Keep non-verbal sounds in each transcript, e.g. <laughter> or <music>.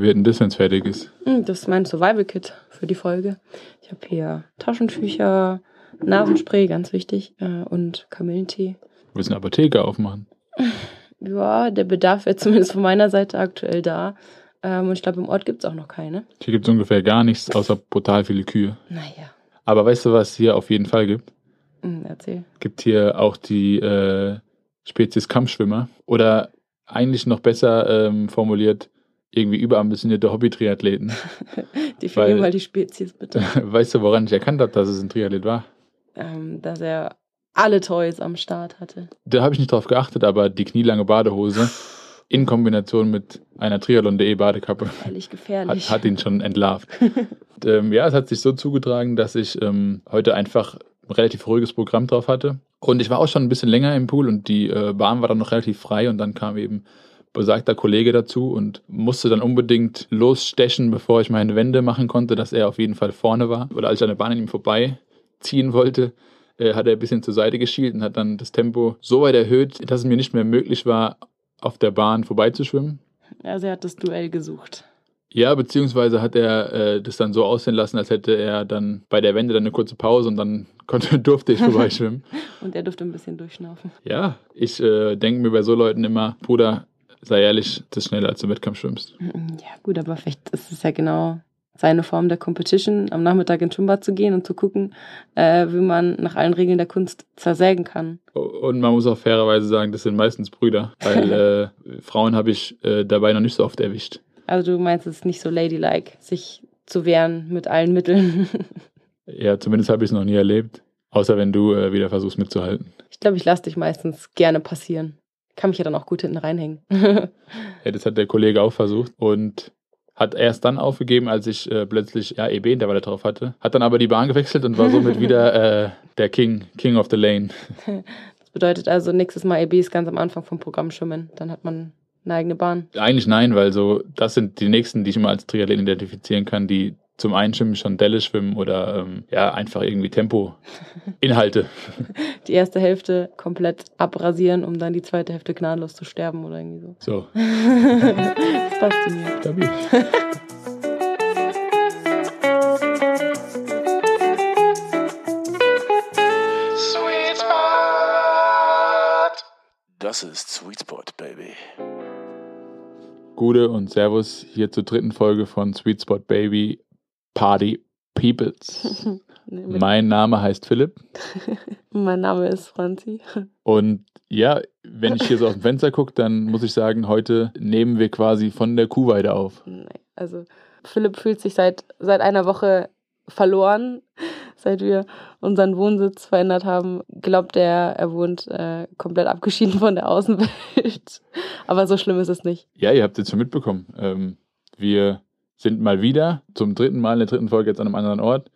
Wird denn das, wenn es fertig ist? Hm, Das ist mein Survival-Kit für die Folge. Ich habe hier Taschentücher, Nasenspray, ganz wichtig, äh, und Kamillentee. Willst du eine Apotheke aufmachen? <laughs> Ja, der Bedarf wäre zumindest von meiner Seite aktuell da. Ähm, und ich glaube, im Ort gibt es auch noch keine. Hier gibt es ungefähr gar nichts, außer brutal viele Kühe. Naja, Aber weißt du, was hier auf jeden Fall gibt? hm, erzähl. Gibt hier auch die äh, Spezies Kampfschwimmer. Oder eigentlich noch besser ähm, formuliert, irgendwie überambitionierte Hobby-Triathleten. <laughs> Definier mal die Spezies bitte. <laughs> weißt du, woran ich erkannt habe, dass es ein Triathlet war? ähm, dass er alle Toys am Start hatte. Da habe ich nicht drauf geachtet, aber die knielange Badehose <laughs> in Kombination mit einer Triathlon.de Badekappe hat, gefährlich. hat ihn schon entlarvt. Und, ähm, ja, es hat sich so zugetragen, dass ich ähm, heute einfach ein relativ ruhiges Programm drauf hatte. Und ich war auch schon ein bisschen länger im Pool und die äh, Bahn war dann noch relativ frei und dann kam eben besagter Kollege dazu und musste dann unbedingt losstechen, bevor ich meine Wende machen konnte, dass er auf jeden Fall vorne war. Oder als ich an der Bahn an ihm vorbeiziehen wollte, äh, hat er ein bisschen zur Seite geschielt und hat dann das Tempo so weit erhöht, dass es mir nicht mehr möglich war, auf der Bahn vorbeizuschwimmen. Also er hat das Duell gesucht. Ja, beziehungsweise hat er äh, das dann so aussehen lassen, als hätte er dann bei der Wende dann eine kurze Pause und dann <laughs> konnte, durfte ich vorbeischwimmen. <laughs> Und er durfte ein bisschen durchschnaufen. ja, ich äh, denke mir bei so Leuten immer, Bruder, sei ehrlich, das ist schneller, als du im Wettkampf schwimmst. Ja, gut, aber vielleicht ist es ja genau seine Form der Competition, am Nachmittag ins Schwimmbad zu gehen und zu gucken, äh, wie man nach allen Regeln der Kunst zersägen kann. Und man muss auch fairerweise sagen, das sind meistens Brüder, weil <laughs> äh, Frauen habe ich äh, dabei noch nicht so oft erwischt. Also du meinst, es ist nicht so ladylike, sich zu wehren mit allen Mitteln. <laughs> Ja, zumindest habe ich es noch nie erlebt. Außer wenn du äh, wieder versuchst mitzuhalten. ich glaube, ich lasse dich meistens gerne passieren. Kann mich ja dann auch gut hinten reinhängen. <laughs> Ja, das hat der Kollege auch versucht und hat erst dann aufgegeben, als ich äh, plötzlich ja, EB-Intervalle drauf hatte. Hat dann aber die Bahn gewechselt und war somit <laughs> wieder äh, der King, King of the Lane. das bedeutet also, nächstes Mal EB ist ganz am Anfang vom Programm schwimmen. Dann hat man eine eigene Bahn. Eigentlich nein, weil so, das sind die nächsten, die ich immer als Triathleten identifizieren kann, die zum Einschwimmen schon Delle schwimmen oder ähm, ja, einfach irgendwie Tempo-Inhalte. <laughs> Die erste Hälfte komplett abrasieren, um dann die zweite Hälfte gnadenlos zu sterben oder irgendwie so. So, das passt zu mir. stabil. Sweet Spot. Das ist Sweet Spot, Baby. Gute und Servus hier zur dritten Folge von Sweet Spot Baby Party Peoples. <laughs> Nee, Mein Name heißt Philipp <laughs> mein Name ist Franzi. <laughs> und ja, wenn ich hier so aus dem Fenster gucke, dann muss ich sagen, heute nehmen wir quasi von der Kuhweide auf. Also Philipp fühlt sich seit, seit einer Woche verloren, seit wir unseren Wohnsitz verändert haben. Glaubt er, er wohnt äh, komplett abgeschieden von der Außenwelt. Aber so schlimm ist es nicht. Ja, ihr habt es jetzt schon mitbekommen. Ähm, wir sind mal wieder zum dritten Mal in der dritten Folge jetzt an einem anderen Ort.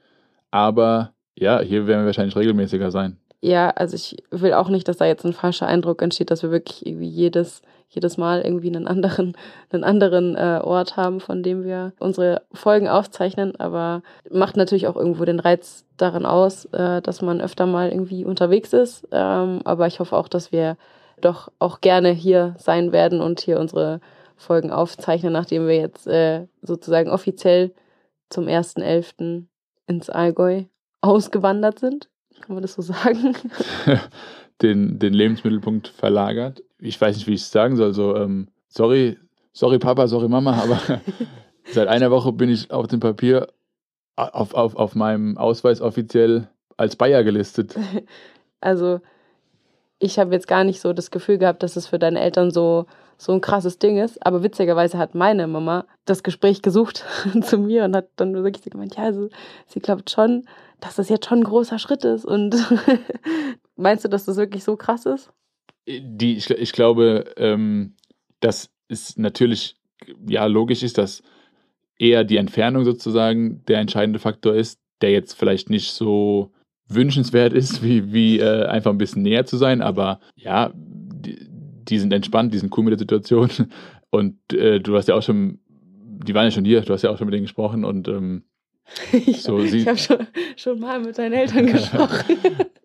Aber ja, hier werden wir wahrscheinlich regelmäßiger sein. Ja, also ich will auch nicht, dass da jetzt ein falscher Eindruck entsteht, dass wir wirklich irgendwie jedes, jedes Mal irgendwie einen anderen, <laughs> einen anderen äh, Ort haben, von dem wir unsere Folgen aufzeichnen. Aber macht natürlich auch irgendwo den Reiz daran aus, äh, dass man öfter mal irgendwie unterwegs ist. Ähm, aber ich hoffe auch, dass wir doch auch gerne hier sein werden und hier unsere Folgen aufzeichnen, nachdem wir jetzt äh, sozusagen offiziell zum 1.11. ins Allgäu ausgewandert sind. Kann man das so sagen? <laughs> den, den Lebensmittelpunkt verlagert. Ich weiß nicht, wie ich es sagen soll. So, ähm, sorry, sorry Papa, sorry Mama, aber <laughs> seit einer Woche bin ich auf dem Papier auf, auf, auf meinem Ausweis offiziell als Bayer gelistet. <laughs> Also, ich habe jetzt gar nicht so das Gefühl gehabt, dass es für deine Eltern so, so ein krasses Ding ist. Aber witzigerweise hat meine Mama das Gespräch gesucht <laughs> zu mir und hat dann wirklich gemeint, ja, also, sie glaubt schon, dass das jetzt schon ein großer Schritt ist. Und <laughs> meinst du, dass das wirklich so krass ist? Die, ich, ich glaube, ähm, dass es natürlich ja logisch ist, dass eher die Entfernung sozusagen der entscheidende Faktor ist, der jetzt vielleicht nicht so wünschenswert ist, wie, wie äh, einfach ein bisschen näher zu sein, aber ja, die, die sind entspannt, die sind cool mit der Situation <laughs> und äh, du hast ja auch schon, die waren ja schon hier, du hast ja auch schon mit denen gesprochen und ähm, Ich, <laughs> So, sie- ich habe schon, schon mal mit deinen Eltern <laughs> gesprochen.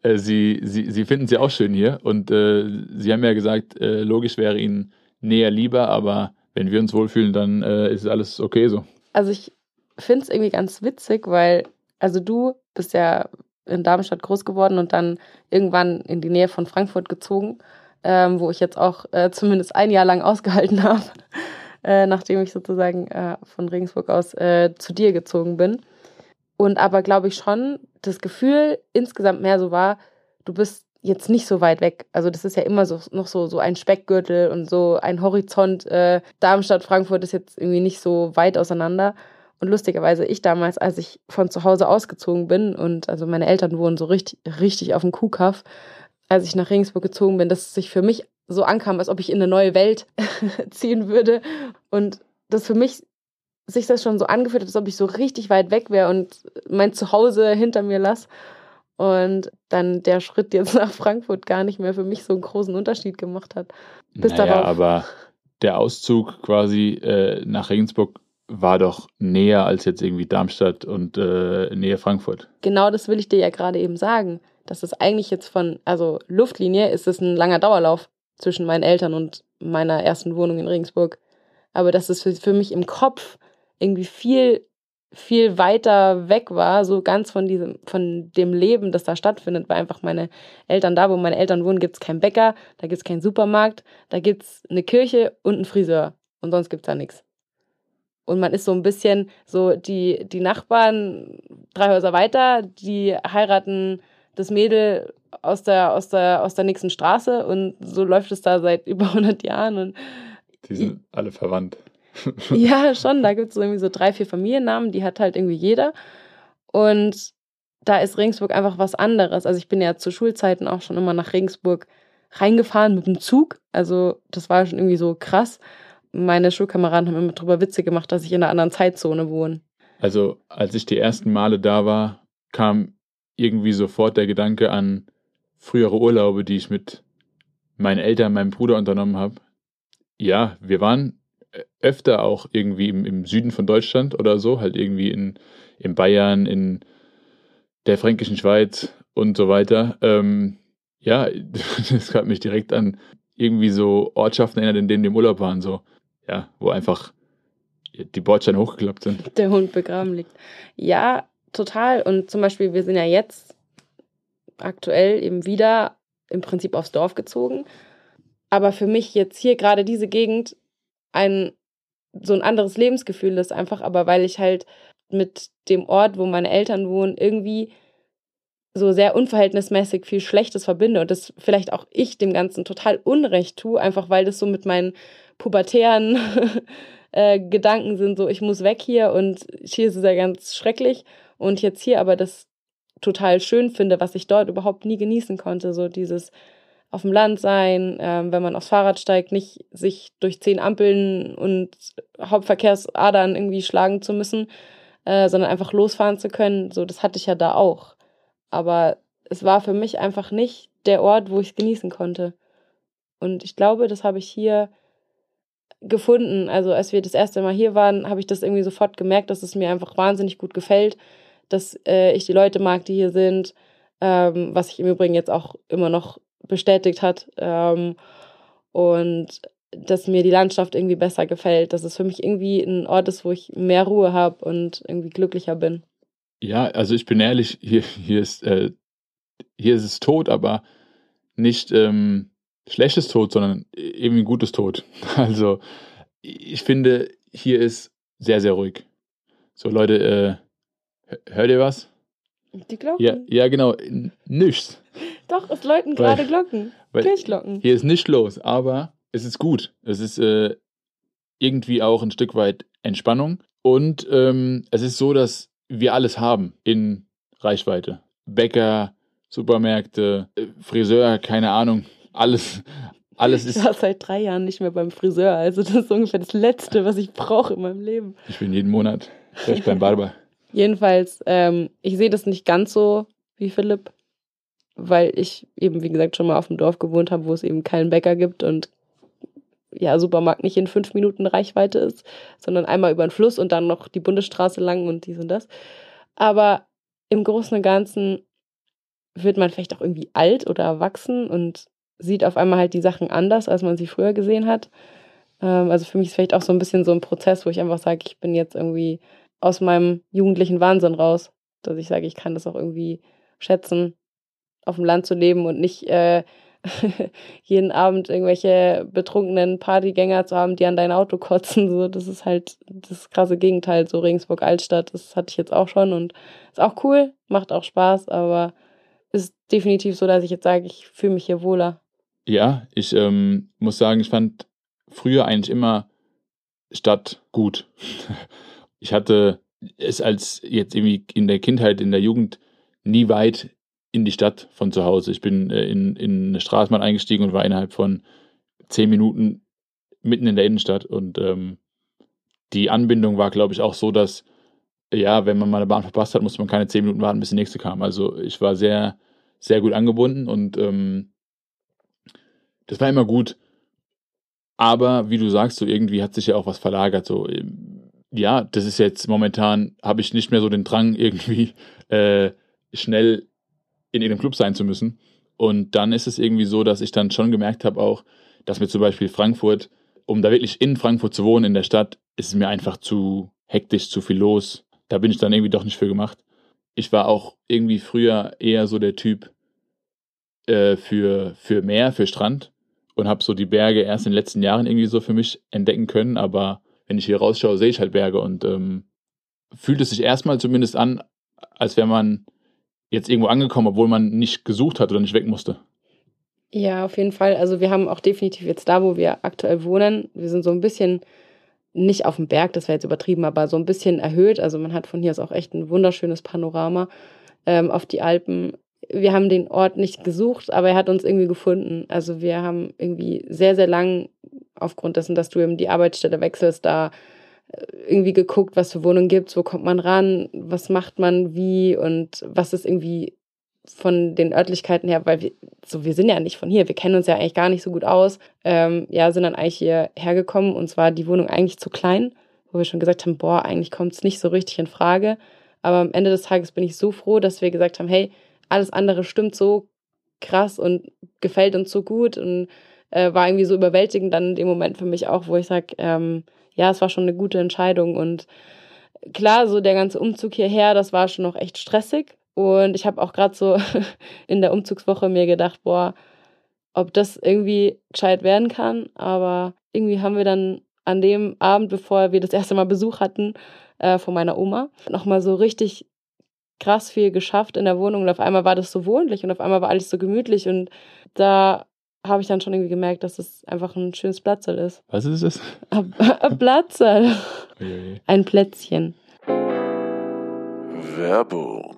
äh, sie, sie, sie finden sie auch schön hier und äh, sie haben ja gesagt, äh, logisch wäre ihnen näher lieber, aber wenn wir uns wohlfühlen, dann äh, ist alles okay so. Also ich finde es irgendwie ganz witzig, weil, also du bist ja in Darmstadt groß geworden und dann irgendwann in die Nähe von Frankfurt gezogen, ähm, wo ich jetzt auch äh, zumindest ein Jahr lang <laughs> ausgehalten habe, äh, nachdem ich sozusagen äh, von Regensburg aus äh, zu dir gezogen bin. Und aber glaube ich schon, das Gefühl insgesamt mehr so war, du bist jetzt nicht so weit weg. Also das ist ja immer so noch so, so ein Speckgürtel und so ein Horizont. Äh, Darmstadt, Frankfurt ist jetzt irgendwie nicht so weit auseinander. Und lustigerweise, ich damals, als ich von zu Hause ausgezogen bin und also meine Eltern wohnen so richtig, richtig auf dem Kuhkaff, als ich nach Regensburg gezogen bin, dass es sich für mich so ankam, als ob ich in eine neue Welt <laughs> ziehen würde. Und das für mich sich das schon so angefühlt hat, als ob ich so richtig weit weg wäre und mein Zuhause hinter mir lasse. Und dann der Schritt jetzt <laughs> nach Frankfurt gar nicht mehr für mich so einen großen Unterschied gemacht hat. Bis naja, darauf. aber der Auszug quasi äh, nach Regensburg war doch näher als jetzt irgendwie Darmstadt und äh, Nähe Frankfurt. Genau das will ich dir ja gerade eben sagen. Das ist eigentlich jetzt von, also Luftlinie ist es ein langer Dauerlauf zwischen meinen Eltern und meiner ersten Wohnung in Regensburg. Aber das ist für, für mich im Kopf irgendwie viel, viel weiter weg war, so ganz von diesem, von dem Leben, das da stattfindet, weil einfach meine Eltern da, wo meine Eltern wohnen, gibt es keinen Bäcker, da gibt es keinen Supermarkt, da gibt es eine Kirche und einen Friseur. Und sonst gibt es da nichts. Und man ist so ein bisschen so, die, die Nachbarn drei Häuser weiter, die heiraten das Mädel aus der, aus der, aus der nächsten Straße und so läuft es da seit <laughs> über 100 Jahren. Und die sind alle verwandt. <laughs> ja, schon. Da gibt es irgendwie so drei, vier Familiennamen, die hat halt irgendwie jeder. Und da ist Regensburg einfach was anderes. Also ich bin ja zu Schulzeiten auch schon immer nach Regensburg reingefahren mit dem Zug. Also das war schon irgendwie so krass meine Schulkameraden haben immer drüber Witze gemacht, dass ich in einer anderen Zeitzone wohne. Also, als ich die ersten Male da war, kam irgendwie sofort der Gedanke an frühere Urlaube, die ich mit meinen Eltern, meinem Bruder unternommen habe. Ja, wir waren öfter auch irgendwie im, im Süden von Deutschland oder so, halt irgendwie in, in Bayern, in der fränkischen Schweiz und so weiter. Ähm, ja, <laughs> das hat mich direkt an irgendwie so Ortschaften erinnert, in denen wir im Urlaub waren. So ja, wo einfach die Bordsteine hochgeklappt sind. Der Hund begraben liegt. Ja, total. Und zum Beispiel, wir sind ja jetzt aktuell eben wieder im Prinzip aufs Dorf gezogen. Aber für mich jetzt hier gerade diese Gegend ein so ein anderes Lebensgefühl ist einfach, aber weil ich halt mit dem Ort, wo meine Eltern wohnen, irgendwie so sehr unverhältnismäßig viel Schlechtes verbinde und das vielleicht auch ich dem Ganzen total Unrecht tue, einfach weil das so mit meinen pubertären <laughs> äh, Gedanken sind, so ich muss weg hier und hier ist es ja ganz schrecklich und jetzt hier aber das total schön finde, was ich dort überhaupt nie genießen konnte, so dieses auf dem Land sein, ähm, wenn man aufs Fahrrad steigt, nicht sich durch zehn Ampeln und Hauptverkehrsadern irgendwie schlagen zu müssen, äh, sondern einfach losfahren zu können. So, das hatte ich ja da auch. Aber es war für mich einfach nicht der Ort, wo ich es genießen konnte. Und ich glaube, das habe ich hier gefunden. Also als wir das erste Mal hier waren, habe ich das irgendwie sofort gemerkt, dass es mir einfach wahnsinnig gut gefällt, dass äh, ich die Leute mag, die hier sind, ähm, was sich im Übrigen jetzt auch immer noch bestätigt hat. Ähm, und dass mir die Landschaft irgendwie besser gefällt, dass es für mich irgendwie ein Ort ist, wo ich mehr Ruhe habe und irgendwie glücklicher bin. Ja, also ich bin ehrlich, hier, hier, ist, äh, hier ist es tot, aber nicht, ähm, schlechtes Tod, sondern eben ein gutes Tod. <laughs> Also ich finde, hier ist sehr, sehr ruhig. So Leute, äh, hört ihr was? Die Glocken. Ja, ja genau, nichts. Doch, es läuten gerade Glocken. Kirchglocken. Hier ist nichts los, aber es ist gut. Es ist äh, irgendwie auch ein Stück weit Entspannung. Und ähm, es ist so, dass wir alles haben in Reichweite. Bäcker, Supermärkte, äh, Friseur, keine Ahnung alles, alles ist. Ich war seit drei Jahren nicht mehr beim Friseur, also das ist ungefähr das Letzte, was ich brauche in meinem Leben. Ich bin jeden Monat vielleicht beim Barber. <laughs> Jedenfalls, ähm, ich sehe das nicht ganz so wie Philipp, weil ich eben, wie gesagt, schon mal auf dem Dorf gewohnt habe, wo es eben keinen Bäcker gibt und ja, Supermarkt nicht in fünf Minuten Reichweite ist, sondern einmal über den Fluss und dann noch die Bundesstraße lang und dies und das. Aber im Großen und Ganzen wird man vielleicht auch irgendwie alt oder erwachsen und sieht auf einmal halt die Sachen anders, als man sie früher gesehen hat. Ähm, also für mich ist vielleicht auch so ein bisschen so ein Prozess, wo ich einfach sage, ich bin jetzt irgendwie aus meinem jugendlichen Wahnsinn raus. Dass ich sage, ich kann das auch irgendwie schätzen, auf dem Land zu leben und nicht äh, <laughs> jeden Abend irgendwelche betrunkenen Partygänger zu haben, die an dein Auto kotzen. So, das ist halt das krasse Gegenteil. So Regensburg Altstadt, das hatte ich jetzt auch schon und ist auch cool, macht auch Spaß, aber ist definitiv so, dass ich jetzt sage, ich fühle mich hier wohler. Ja, ich ähm, muss sagen, ich fand früher eigentlich immer Stadt gut. <laughs> Ich hatte es als jetzt irgendwie in der Kindheit, in der Jugend nie weit in die Stadt von zu Hause. Ich bin äh, in, in eine Straßenbahn eingestiegen und war innerhalb von zehn Minuten mitten in der Innenstadt. Und ähm, die Anbindung war, glaube ich, auch so, dass, ja, wenn man mal eine Bahn verpasst hat, musste man keine zehn Minuten warten, bis die nächste kam. Also ich war sehr, sehr gut angebunden und ähm, das war immer gut. Aber wie du sagst, so irgendwie hat sich ja auch was verlagert. So, ähm, ja, das ist jetzt momentan, habe ich nicht mehr so den Drang, <laughs> irgendwie äh, schnell in irgendeinem Club sein zu müssen. Und dann ist es irgendwie so, dass ich dann schon gemerkt habe auch, dass mir zum Beispiel Frankfurt, um da wirklich in Frankfurt zu wohnen, in der Stadt, ist es mir einfach zu hektisch, zu viel los. Da bin ich dann irgendwie doch nicht für gemacht. Ich war auch irgendwie früher eher so der Typ äh, für, für Meer, für Strand und habe so die Berge erst in den letzten Jahren irgendwie so für mich entdecken können. Aber wenn ich hier rausschaue, sehe ich halt Berge und ähm, fühlt es sich erstmal zumindest an, als wäre man jetzt irgendwo angekommen, obwohl man nicht gesucht hat oder nicht weg musste. Ja, auf jeden Fall. Also wir haben auch definitiv jetzt da, wo wir aktuell wohnen, wir sind so ein bisschen nicht auf dem Berg, das wäre jetzt übertrieben, aber so ein bisschen erhöht. Also man hat von hier aus auch echt ein wunderschönes Panorama ähm, auf die Alpen. Wir haben den Ort nicht gesucht, aber er hat uns irgendwie gefunden. Also wir haben irgendwie sehr, sehr lang, aufgrund dessen, dass du eben die Arbeitsstelle wechselst, da irgendwie geguckt, was für Wohnungen gibt, wo kommt man ran, was macht man wie und was ist irgendwie von den Örtlichkeiten her, weil wir, so, wir sind ja nicht von hier, wir kennen uns ja eigentlich gar nicht so gut aus. Ähm, ja, sind dann eigentlich hierher gekommen und zwar die Wohnung eigentlich zu klein, wo wir schon gesagt haben, boah, eigentlich kommt es nicht so richtig in Frage. Aber am Ende des Tages bin ich so froh, dass wir gesagt haben, hey, alles andere stimmt so krass und gefällt uns so gut und äh, war irgendwie so überwältigend dann in dem Moment für mich auch, wo ich sage, ähm, ja, es war schon eine gute Entscheidung. Und klar, so der ganze Umzug hierher, das war schon noch echt stressig. Und ich habe auch gerade so <laughs> in der Umzugswoche mir gedacht, boah, ob das irgendwie gescheit werden kann. Aber irgendwie haben wir dann an dem Abend, bevor wir das erste Mal Besuch hatten äh, von meiner Oma, nochmal so richtig krass viel geschafft in der Wohnung. Und auf einmal war das so wohnlich und auf einmal war alles so gemütlich. Und da habe ich dann schon irgendwie gemerkt, dass es einfach ein schönes Platzl ist. Was ist es? Ein Platzl. Ein Plätzchen. Werbung.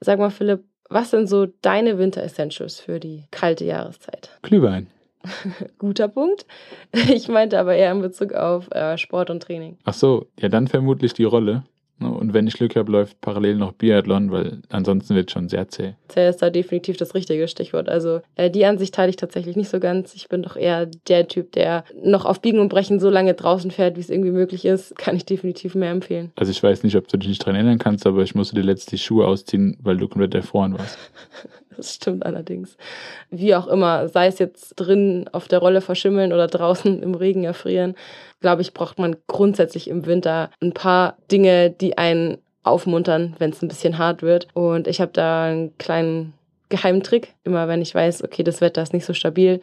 Sag mal, Philipp, was sind so deine Winter-Essentials für die kalte Jahreszeit? Glühwein. <laughs> Guter Punkt. Ich meinte aber eher in Bezug auf äh, Sport und Training. Ach so, ja, dann vermutlich die Rolle. Ne? Und wenn ich Glück habe, läuft parallel noch Biathlon, weil ansonsten wird es schon sehr zäh. Zäh ist da definitiv das richtige Stichwort. Also äh, die Ansicht teile ich tatsächlich nicht so ganz. Ich bin doch eher der Typ, der noch auf Biegen und Brechen so lange draußen fährt, wie es irgendwie möglich ist. <laughs> Kann ich definitiv mehr empfehlen. Also ich weiß nicht, ob du dich nicht daran erinnern kannst, aber ich musste dir letztlich die Schuhe ausziehen, weil du komplett erfroren warst. <laughs> <laughs> Das stimmt allerdings. Wie auch immer, sei es jetzt drin auf der Rolle verschimmeln oder draußen im Regen erfrieren, glaube ich, braucht man grundsätzlich im Winter ein paar Dinge, die einen aufmuntern, wenn es ein bisschen hart wird. Und ich habe da einen kleinen Geheimtrick. Immer wenn ich weiß, okay, das Wetter ist nicht so stabil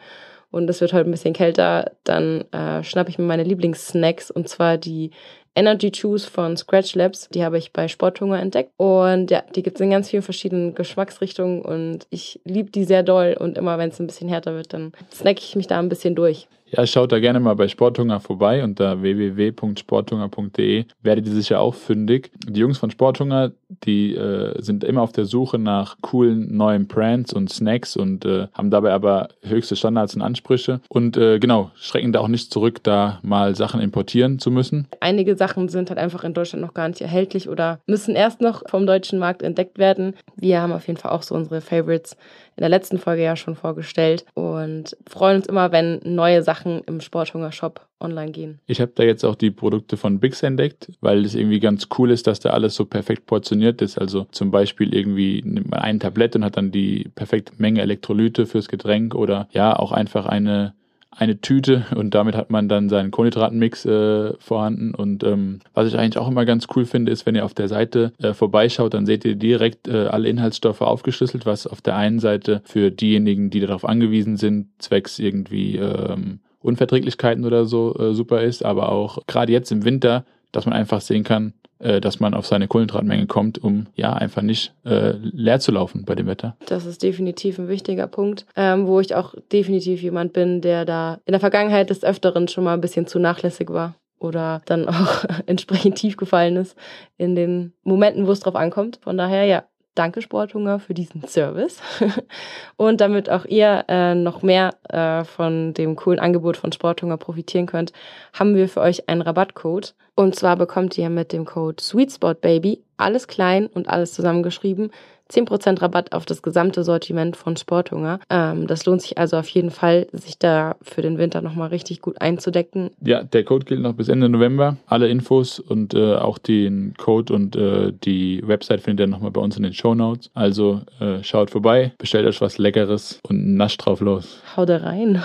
und es wird heute ein bisschen kälter, dann äh, schnappe ich mir meine Lieblingssnacks und zwar die Energy Juice von Scratch Labs. Die habe ich bei Sporthunger entdeckt. Und ja, die gibt es in ganz vielen verschiedenen Geschmacksrichtungen und ich liebe die sehr doll. Und immer wenn es ein bisschen härter wird, dann snacke ich mich da ein bisschen durch. Ja, schaut da gerne mal bei Sporthunger vorbei unter www.sporthunger.de. Werdet ihr sicher auch fündig. Die Jungs von Sporthunger, die äh, sind immer auf der Suche nach coolen neuen Brands und Snacks und äh, haben dabei aber höchste Standards und Ansprüche. Und äh, genau, schrecken da auch nicht zurück, da mal Sachen importieren zu müssen. Einige Sachen sind halt einfach in Deutschland noch gar nicht erhältlich oder müssen erst noch vom deutschen Markt entdeckt werden. Wir haben auf jeden Fall auch so unsere Favorites in der letzten Folge ja schon vorgestellt und freuen uns immer, wenn neue Sachen im Sporthunger Shop online gehen. Ich habe da jetzt auch die Produkte von Bix entdeckt, weil es irgendwie ganz cool ist, dass da alles so perfekt portioniert ist. Also zum Beispiel irgendwie nimmt man ein Tablett und hat dann die perfekte Menge Elektrolyte fürs Getränk oder ja, auch einfach eine eine Tüte und damit hat man dann seinen Kohlenhydratenmix äh, vorhanden. Und ähm, was ich eigentlich auch immer ganz cool finde, ist, wenn ihr auf der Seite äh, vorbeischaut, dann seht ihr direkt äh, alle Inhaltsstoffe aufgeschlüsselt, was auf der einen Seite für diejenigen, die darauf angewiesen sind, zwecks irgendwie ähm, Unverträglichkeiten oder so äh, super ist, aber auch gerade jetzt im Winter, dass man einfach sehen kann, dass man auf seine Kohlenhydratmenge kommt, um ja einfach nicht äh, leer zu laufen bei dem Wetter. Das ist definitiv ein wichtiger Punkt, ähm, wo ich auch definitiv jemand bin, der da in der Vergangenheit des Öfteren schon mal ein bisschen zu nachlässig war oder dann auch <laughs> entsprechend tief gefallen ist in den Momenten, wo es drauf ankommt. Von daher, ja, danke Sporthunger für diesen Service. <laughs> Und damit auch ihr äh, noch mehr äh, von dem coolen Angebot von Sporthunger profitieren könnt, haben wir für euch einen Rabattcode. Und zwar bekommt ihr mit dem Code SweetSpotBaby alles klein und alles zusammengeschrieben 10% Rabatt auf das gesamte Sortiment von Sporthunger. Ähm, das lohnt sich also auf jeden Fall, sich da für den Winter nochmal richtig gut einzudecken. Ja, der Code gilt noch bis Ende November. Alle Infos und äh, auch den Code und äh, die Website findet ihr nochmal bei uns in den Show Notes. Also äh, schaut vorbei, bestellt euch was Leckeres und nascht drauf los. Hau da rein.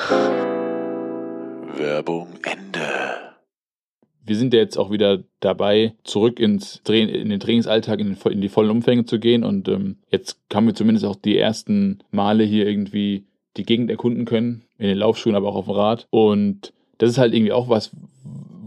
Werbung Ende wir sind ja jetzt auch wieder dabei, zurück ins in den Trainingsalltag, in, in, die vollen Umfänge zu gehen. Und ähm, jetzt haben wir zumindest auch die ersten Male hier irgendwie die Gegend erkunden können, in den Laufschuhen, aber auch auf dem Rad. Und das ist halt irgendwie auch was,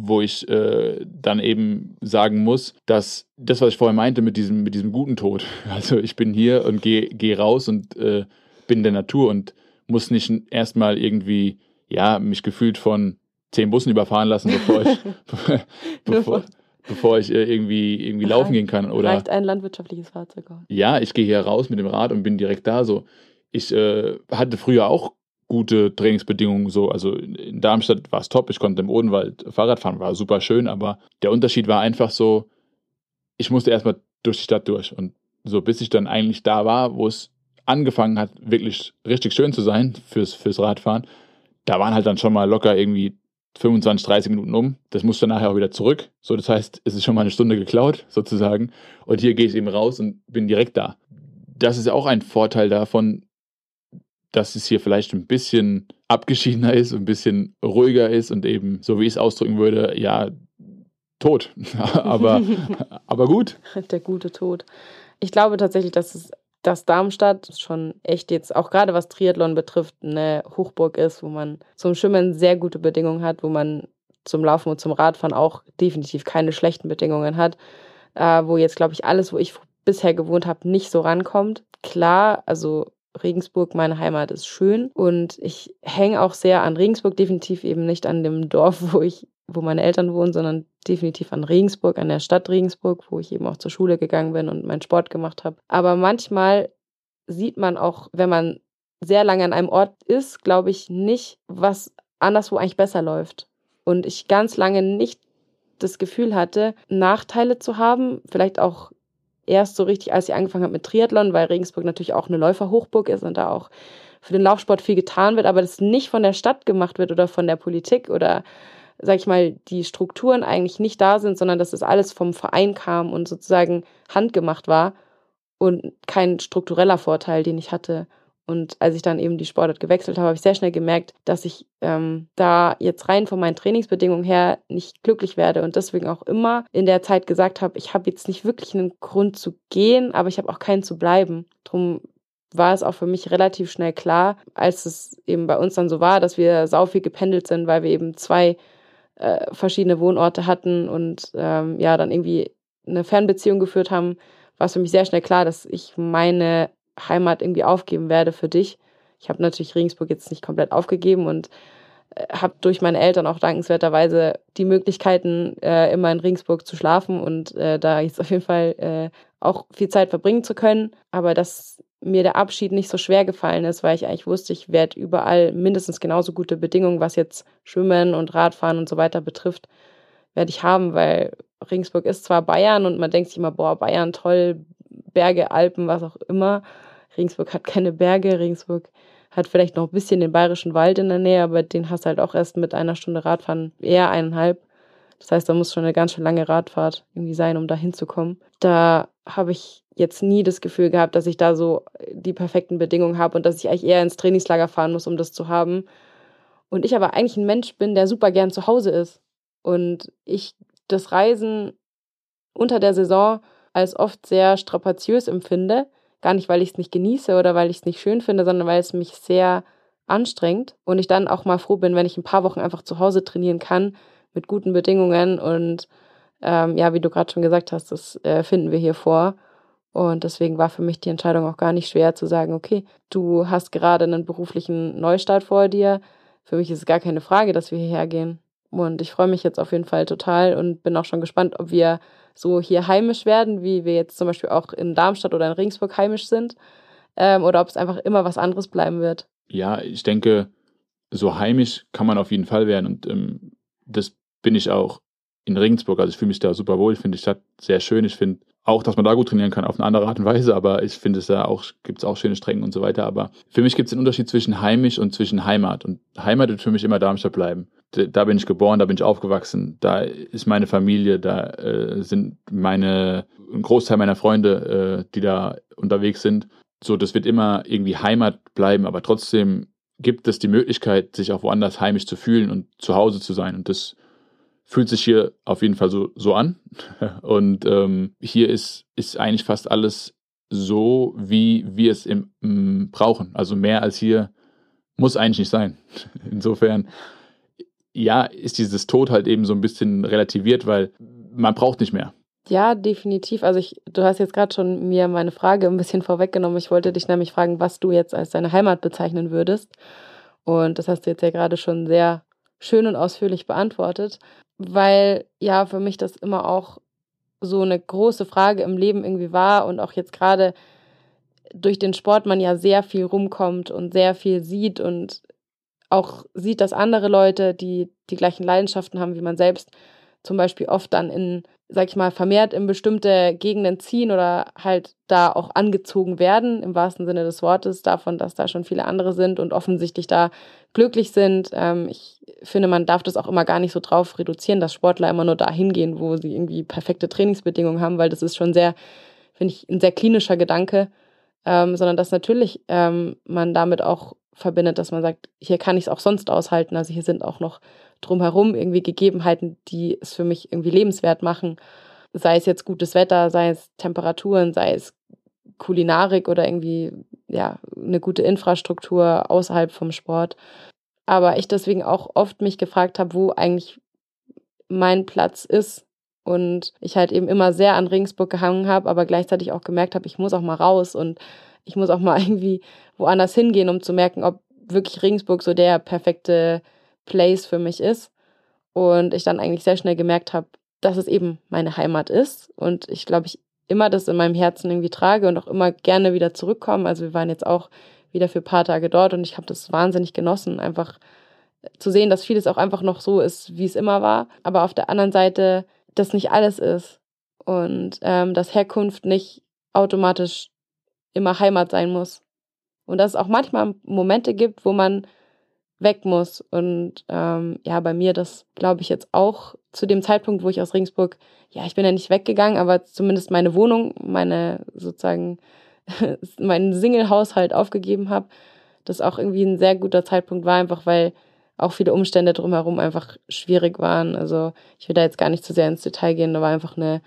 wo ich äh, dann eben sagen muss, dass das, was ich vorher meinte mit diesem, mit diesem guten Tod, <laughs> also ich bin hier und gehe geh raus und äh, bin in der Natur und muss nicht erstmal irgendwie, ja, mich gefühlt von zehn Bussen überfahren lassen, bevor ich, <laughs> <laughs> bevor, bevor ich äh, irgendwie, irgendwie laufen gehen kann. Oder, Reicht ein landwirtschaftliches Fahrzeug aus. Ja, ich gehe hier raus mit dem Rad und bin direkt da. So. Ich äh, hatte früher auch gute Trainingsbedingungen so. Also in Darmstadt war es top, ich konnte im Odenwald Fahrrad fahren, war super schön, aber der Unterschied war einfach so, ich musste erstmal durch die Stadt durch. Und so bis ich dann eigentlich da war, wo es angefangen hat, wirklich richtig schön zu sein fürs, fürs Radfahren, da waren halt dann schon mal locker irgendwie 25, 30 Minuten um. Das muss dann nachher auch wieder zurück. So, das heißt, es ist schon mal eine Stunde geklaut, <laughs> sozusagen. Und hier gehe ich eben raus und bin direkt da. Das ist auch ein Vorteil davon, dass es hier vielleicht ein bisschen abgeschiedener ist, ein bisschen ruhiger ist und eben, so wie ich es ausdrücken würde, ja, tot. <laughs> aber, <laughs> aber gut. Der gute Tod. Ich glaube tatsächlich, dass es dass Darmstadt schon echt jetzt, auch gerade was Triathlon betrifft, eine Hochburg ist, wo man zum Schwimmen sehr gute Bedingungen hat, wo man zum Laufen und zum Radfahren auch definitiv keine schlechten Bedingungen hat, äh, wo jetzt, glaube ich, alles, wo ich bisher gewohnt habe, nicht so rankommt. Klar, also Regensburg, meine Heimat, ist schön und ich hänge auch sehr an Regensburg, definitiv eben nicht an dem Dorf, <laughs> wo ich wo meine Eltern wohnen, sondern definitiv an Regensburg, an der Stadt Regensburg, wo ich eben auch zur Schule gegangen bin und meinen Sport gemacht habe. Aber manchmal sieht man auch, wenn man sehr lange an einem Ort ist, glaube ich nicht, was anderswo eigentlich besser läuft. Und ich ganz lange nicht das Gefühl hatte, Nachteile zu haben, vielleicht auch erst so richtig, als ich angefangen habe mit Triathlon, weil Regensburg natürlich auch eine Läuferhochburg ist und da auch für den Laufsport viel getan wird, aber das nicht von der Stadt gemacht wird oder von der Politik oder sag ich mal, die Strukturen eigentlich nicht da sind, sondern dass es alles vom Verein kam und sozusagen handgemacht war und kein struktureller Vorteil, den ich hatte. Und als ich dann eben die Sportart gewechselt habe, habe ich sehr schnell gemerkt, dass ich ähm, da jetzt rein von meinen Trainingsbedingungen her nicht glücklich werde und deswegen auch immer in der Zeit gesagt habe, ich habe jetzt nicht wirklich einen Grund zu gehen, aber ich habe auch keinen zu bleiben. Drum war es auch für mich relativ schnell klar, als es eben bei uns dann so war, dass wir sau viel gependelt sind, weil wir eben zwei äh, verschiedene Wohnorte hatten und ähm, ja, dann irgendwie eine Fernbeziehung geführt haben, war es für mich sehr schnell klar, dass ich meine Heimat irgendwie aufgeben werde für dich. Ich habe natürlich Regensburg jetzt nicht komplett aufgegeben und äh, habe durch meine Eltern auch dankenswerterweise die Möglichkeiten, äh, immer in Regensburg zu schlafen und äh, da jetzt auf jeden Fall äh, auch viel Zeit verbringen zu können. Aber das mir der Abschied nicht so schwer gefallen ist, weil ich eigentlich wusste, ich werde überall mindestens genauso gute Bedingungen, was jetzt Schwimmen und Radfahren und so weiter betrifft, werde ich haben, weil Regensburg ist zwar Bayern und man denkt sich immer, boah, Bayern toll, Berge, Alpen, was auch immer. Regensburg hat keine Berge, Regensburg hat vielleicht noch ein bisschen den bayerischen Wald in der Nähe, aber den hast du halt auch erst mit einer Stunde Radfahren, eher eineinhalb. Das heißt, da muss schon eine ganz schön lange Radfahrt irgendwie sein, um da hinzukommen. Da habe ich jetzt nie das Gefühl gehabt, dass ich da so die perfekten Bedingungen habe und dass ich eigentlich eher ins Trainingslager fahren muss, um das zu haben. Und ich aber eigentlich ein Mensch bin, der super gern zu Hause ist. Und ich das Reisen unter der Saison als oft sehr strapaziös empfinde. Gar nicht, weil ich es nicht genieße oder weil ich es nicht schön finde, sondern weil es mich sehr anstrengt und ich dann auch mal froh bin, wenn ich ein paar Wochen einfach zu Hause trainieren kann mit guten Bedingungen und ähm, ja, wie du gerade schon gesagt hast, das äh, finden wir hier vor. Und deswegen war für mich die Entscheidung auch gar nicht schwer zu sagen, okay, du hast gerade einen beruflichen Neustart vor dir. Für mich ist es gar keine Frage, dass wir hierher gehen. Und ich freue mich jetzt auf jeden Fall total und bin auch schon gespannt, ob wir so hier heimisch werden, wie wir jetzt zum Beispiel auch in Darmstadt oder in Regensburg heimisch sind, ähm, oder ob es einfach immer was anderes bleiben wird. Ja, ich denke, so heimisch kann man auf jeden Fall werden und ähm, das bin ich auch in Regensburg. Also ich fühle mich da super wohl, ich finde die Stadt sehr schön. Ich finde auch, dass man da gut trainieren kann auf eine andere Art und Weise, aber ich finde es da auch, gibt es auch schöne Strecken und so weiter. Aber für mich gibt es den Unterschied zwischen heimisch und zwischen Heimat. Und Heimat wird für mich immer Darmstadt bleiben. Da bin ich geboren, da bin ich aufgewachsen, da ist meine Familie, da äh, sind meine, ein Großteil meiner Freunde, äh, die da unterwegs sind. So, das wird immer irgendwie Heimat bleiben, aber trotzdem gibt es die Möglichkeit, sich auch woanders heimisch zu fühlen und zu Hause zu sein. Und das fühlt sich hier auf jeden Fall so, so an. <laughs> Und ähm, hier ist, ist eigentlich fast alles so, wie wir es im, im, brauchen. Also mehr als hier muss eigentlich nicht sein. <laughs> Insofern, ja, ist dieses Tod halt eben so ein bisschen relativiert, weil man braucht nicht mehr. Ja, definitiv. Also ich, du hast jetzt gerade schon mir meine Frage ein bisschen vorweggenommen. Ich wollte dich nämlich fragen, was du jetzt als deine Heimat bezeichnen würdest. Und das hast du jetzt ja gerade schon sehr schön und ausführlich beantwortet weil ja für mich das immer auch so eine große Frage im Leben irgendwie war und auch jetzt gerade durch den Sport man ja sehr viel rumkommt und sehr viel sieht und auch sieht, dass andere Leute, die die gleichen Leidenschaften haben wie man selbst, zum Beispiel oft dann in, sag ich mal, vermehrt in bestimmte Gegenden ziehen oder halt da auch angezogen werden, im wahrsten Sinne des Wortes, davon, dass da schon viele andere sind und offensichtlich da glücklich sind. Ähm, ich finde, man darf das auch immer gar nicht so drauf reduzieren, dass Sportler immer nur dahin gehen, wo sie irgendwie perfekte Trainingsbedingungen haben, weil das ist schon sehr, finde ich, ein sehr klinischer Gedanke, ähm, sondern dass natürlich ähm, man damit auch verbindet, dass man sagt, hier kann ich es auch sonst aushalten. Also hier sind auch noch drumherum irgendwie Gegebenheiten, die es für mich irgendwie lebenswert machen. Sei es jetzt gutes Wetter, sei es Temperaturen, sei es Kulinarik oder irgendwie ja eine gute Infrastruktur außerhalb vom Sport. Aber ich deswegen auch oft mich gefragt habe, wo eigentlich mein Platz ist und ich halt eben immer sehr an Regensburg gehangen habe, aber gleichzeitig auch gemerkt habe, ich muss auch mal raus und ich muss auch mal <laughs> irgendwie woanders hingehen, um zu merken, ob wirklich Regensburg so der perfekte Place für mich ist. Und ich dann eigentlich sehr schnell gemerkt habe, dass es eben meine Heimat ist. Und ich glaube, ich immer das in meinem Herzen irgendwie trage und auch immer gerne wieder zurückkomme. Also wir waren jetzt auch wieder für ein paar Tage dort und ich habe das wahnsinnig genossen, einfach zu sehen, dass vieles auch einfach noch so ist, wie es immer war. Aber auf der anderen Seite, dass nicht alles ist und ähm, dass Herkunft nicht automatisch immer Heimat sein muss. Und dass es auch manchmal Momente gibt, wo man weg muss. Und ähm, ja, bei mir das glaube ich jetzt auch zu dem Zeitpunkt, wo ich aus Regensburg, ja, ich bin ja nicht weggegangen, aber zumindest meine Wohnung, meine sozusagen <laughs> meinen Single-Haushalt aufgegeben habe, das auch irgendwie ein sehr guter Zeitpunkt war, einfach weil auch viele Umstände drumherum einfach schwierig waren. Also ich will da jetzt gar nicht zu sehr ins Detail gehen, da war einfach eine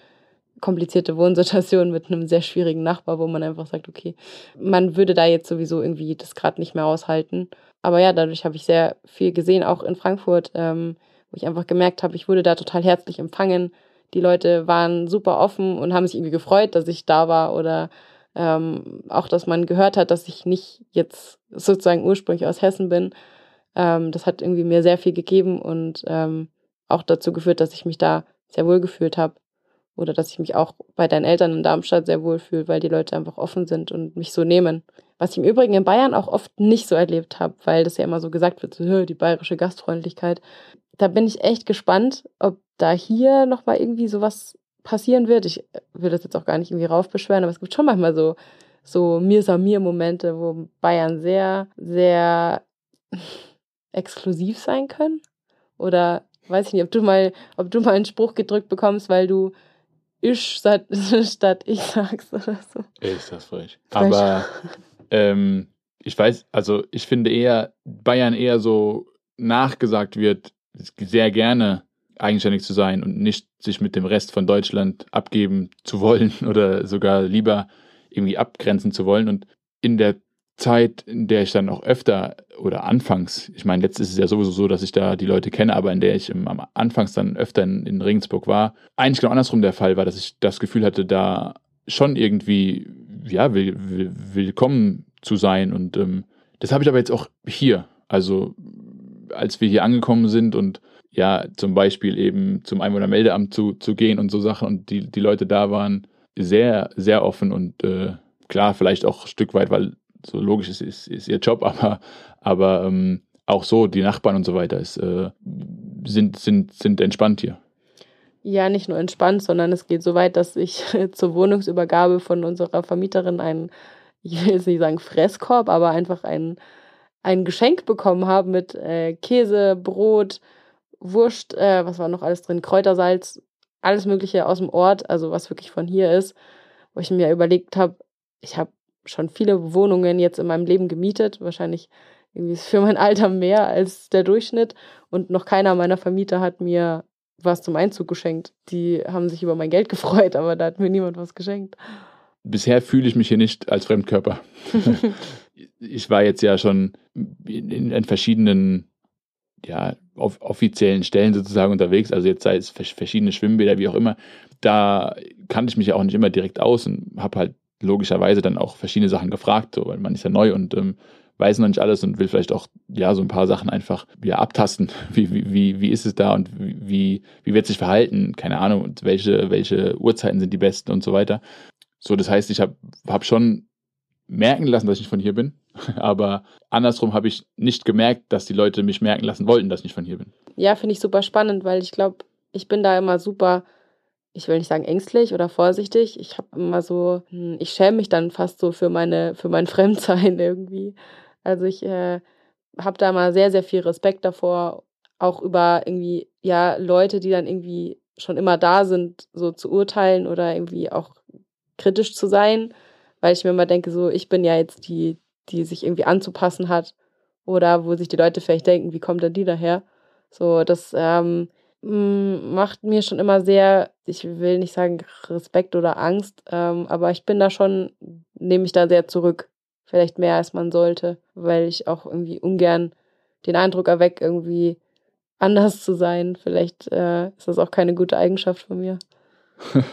komplizierte Wohnsituation mit einem sehr schwierigen Nachbar, wo man einfach sagt, okay, man würde da jetzt sowieso irgendwie das gerade nicht mehr aushalten. Aber ja, dadurch habe ich sehr viel gesehen, auch in Frankfurt, ähm, wo ich einfach gemerkt habe, ich wurde da total herzlich empfangen. Die Leute waren super offen und haben sich irgendwie gefreut, dass ich da war oder ähm, auch, dass man gehört hat, dass ich nicht jetzt sozusagen ursprünglich aus Hessen bin. Ähm, das hat irgendwie mir sehr viel gegeben und ähm, auch dazu geführt, dass ich mich da sehr wohl gefühlt habe oder dass ich mich auch bei deinen Eltern in Darmstadt sehr wohl fühle, weil die Leute einfach offen sind und mich so nehmen. Was ich im Übrigen in Bayern auch oft nicht so erlebt habe, weil das ja immer so gesagt wird, so, die bayerische Gastfreundlichkeit. Da bin ich echt gespannt, ob da hier nochmal irgendwie sowas passieren wird. Ich will das jetzt auch gar nicht irgendwie raufbeschweren, aber es gibt schon manchmal so, so Mir-Samir-Momente, wo Bayern sehr, sehr <laughs> exklusiv sein können. Oder weiß ich nicht, ob du mal, ob du mal einen Spruch gedrückt bekommst, weil du ich statt, <laughs> statt ich sag's oder so. Ist das frech. Aber ähm, ich weiß, also ich finde eher Bayern eher so nachgesagt wird, sehr gerne eigenständig zu sein und nicht sich mit dem Rest von Deutschland abgeben zu wollen <laughs> oder sogar lieber irgendwie abgrenzen zu wollen. Und in der Zeit, in der ich dann auch öfter oder anfangs, ich meine, jetzt ist es ja sowieso so, dass ich da die Leute kenne, aber in der ich am Anfangs dann öfter in, in Regensburg war, eigentlich genau andersrum der Fall war, dass ich das Gefühl hatte, da schon irgendwie, ja, will, will, willkommen zu sein. Und ähm, das habe ich aber jetzt auch hier. Also, als wir hier angekommen sind und ja, zum Beispiel eben zum Einwohnermeldeamt zu, zu gehen und so Sachen und die, die Leute da waren sehr, sehr offen und äh, klar, vielleicht auch ein Stück weit, weil so logisch ist, ist, ist ihr Job, <laughs> aber, aber ähm, auch so, die Nachbarn und so weiter ist, äh, sind, sind, sind entspannt hier. Ja, nicht nur entspannt, sondern es geht so weit, dass ich <laughs> zur Wohnungsübergabe von unserer Vermieterin einen, ich will jetzt nicht sagen Fresskorb, aber einfach ein, ein Geschenk bekommen habe mit äh, Käse, Brot, Wurst, äh, was war noch alles drin, Kräutersalz, alles Mögliche aus dem Ort, also was wirklich von hier ist, wo ich mir überlegt habe, ich habe schon viele Wohnungen jetzt in meinem Leben gemietet, wahrscheinlich irgendwie für mein Alter mehr als der Durchschnitt und noch keiner meiner Vermieter hat mir was zum Einzug geschenkt. Die haben sich über mein Geld <laughs> gefreut, aber da hat mir niemand was geschenkt. Bisher fühle ich mich hier nicht als Fremdkörper. <laughs> ich war jetzt ja schon in, verschiedenen ja, offiziellen Stellen sozusagen unterwegs, also jetzt sei es verschiedene Schwimmbäder, wie auch immer. Da kannte ich mich ja auch nicht immer direkt aus und habe halt logischerweise dann auch verschiedene Sachen gefragt, so, weil man ist ja neu und ähm, weiß noch nicht alles und will vielleicht auch ja so ein paar Sachen einfach ja, abtasten. <laughs> Wie, wie, wie, ist es da und wie, wie wird sich verhalten? Keine Ahnung, und welche, welche Uhrzeiten sind die besten und so weiter. So, das heißt, ich habe hab schon merken lassen, dass ich nicht von hier bin. <laughs> Aber andersrum habe ich nicht gemerkt, dass die Leute mich merken lassen wollten, dass ich nicht von hier bin. Ja, finde ich super spannend, weil ich glaube, ich bin da immer super ich will nicht sagen ängstlich oder vorsichtig. Ich habe immer so, hm, ich schäme mich dann fast so für meine, für mein <laughs> Fremdsein irgendwie. Also ich äh, habe da mal sehr, sehr viel Respekt davor, auch über irgendwie, ja, Leute, die dann irgendwie schon immer da sind, so zu urteilen oder irgendwie auch kritisch zu sein, weil ich mir immer denke, so, ich bin ja jetzt die, die sich irgendwie anzupassen hat oder wo sich die Leute vielleicht denken, wie kommt denn die daher? So, das, ähm, macht mir schon immer sehr, ich will nicht sagen Respekt oder Angst, ähm, aber ich bin da schon, nehme ich da sehr zurück. Vielleicht mehr als man sollte, weil ich auch irgendwie ungern den Eindruck erwecke, irgendwie anders zu sein. Vielleicht äh, ist das auch keine gute Eigenschaft von mir. <laughs>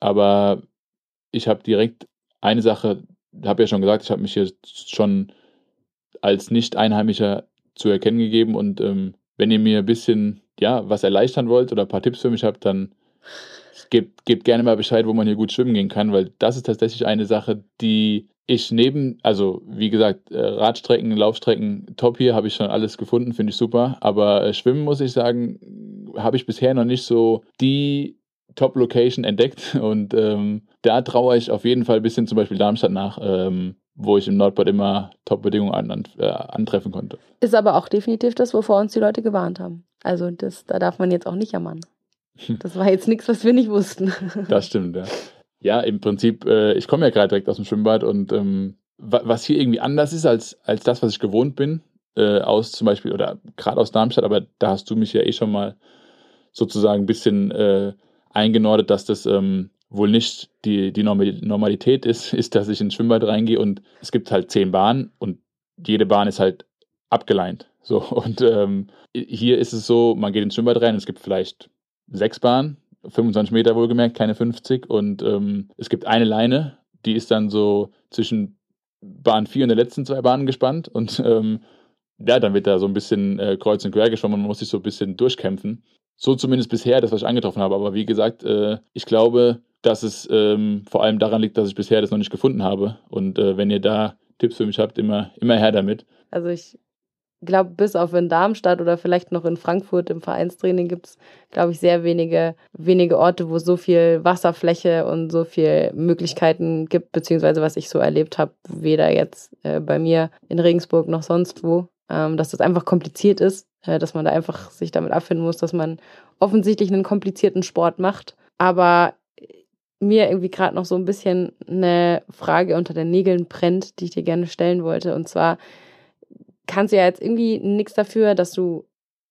aber ich habe direkt eine Sache, habe ja schon gesagt, ich habe mich hier schon als Nicht-Einheimischer zu erkennen gegeben und ähm, wenn ihr mir ein bisschen ja, was erleichtern wollt oder ein paar Tipps für mich habt, dann gebt, gebt gerne mal Bescheid, wo man hier gut schwimmen gehen kann, weil das ist tatsächlich eine Sache, die ich neben, also wie gesagt, äh, Radstrecken, Laufstrecken, top hier, habe ich schon alles gefunden, finde ich super. Aber äh, Schwimmen, muss ich sagen, habe ich bisher noch nicht so die Top-Location entdeckt. <laughs> Und ähm, da traue ich auf jeden Fall ein bisschen zum Beispiel Darmstadt nach, ähm, wo ich im Nordbad immer Top-Bedingungen an, an, äh, antreffen konnte. Ist aber auch definitiv das, wovor uns die Leute gewarnt haben. Also das, da darf man jetzt auch nicht jammern. Das war jetzt nichts, was wir nicht wussten. <laughs> Das stimmt, ja. Ja, im Prinzip, äh, ich komme ja gerade direkt aus dem Schwimmbad und ähm, was hier irgendwie anders ist als, als das, was ich gewohnt bin, äh, aus zum Beispiel, oder gerade aus Darmstadt, aber da hast du mich ja eh schon mal sozusagen ein bisschen äh, eingenordet, dass das ähm, wohl nicht die, die Normalität ist, <laughs> ist, dass ich ins Schwimmbad reingehe und es gibt halt zehn Bahnen und jede Bahn ist halt abgeleint. So, und ähm, hier ist es so, man geht ins Schwimmbad rein, es gibt vielleicht sechs Bahnen, 25 Meter wohlgemerkt, keine 50. Und ähm, es gibt eine Leine, die ist dann so zwischen Bahn 4 und den letzten zwei Bahnen gespannt. Und ähm, ja, dann wird da so ein bisschen äh, kreuz und quer geschwommen, man muss sich so ein bisschen durchkämpfen. So zumindest bisher, das, was ich angetroffen habe. Aber wie gesagt, äh, ich glaube, dass es ähm, vor allem daran liegt, dass ich bisher das noch nicht gefunden habe. Und äh, wenn ihr da Tipps für mich habt, immer, immer her damit. Also ich glaube, bis auf in Darmstadt oder vielleicht noch in Frankfurt im Vereinstraining gibt es, glaube ich, sehr wenige, wenige Orte, wo so viel Wasserfläche und so viel Möglichkeiten gibt, beziehungsweise was ich so erlebt habe, weder jetzt äh, bei mir in Regensburg noch sonst wo, ähm, dass das einfach kompliziert ist, äh, dass man da einfach sich damit abfinden muss, dass man offensichtlich einen komplizierten Sport macht. Aber mir irgendwie gerade noch so ein bisschen eine Frage unter den Nägeln brennt, die ich dir gerne stellen wollte. Und zwar, kannst du ja jetzt irgendwie nichts dafür, dass du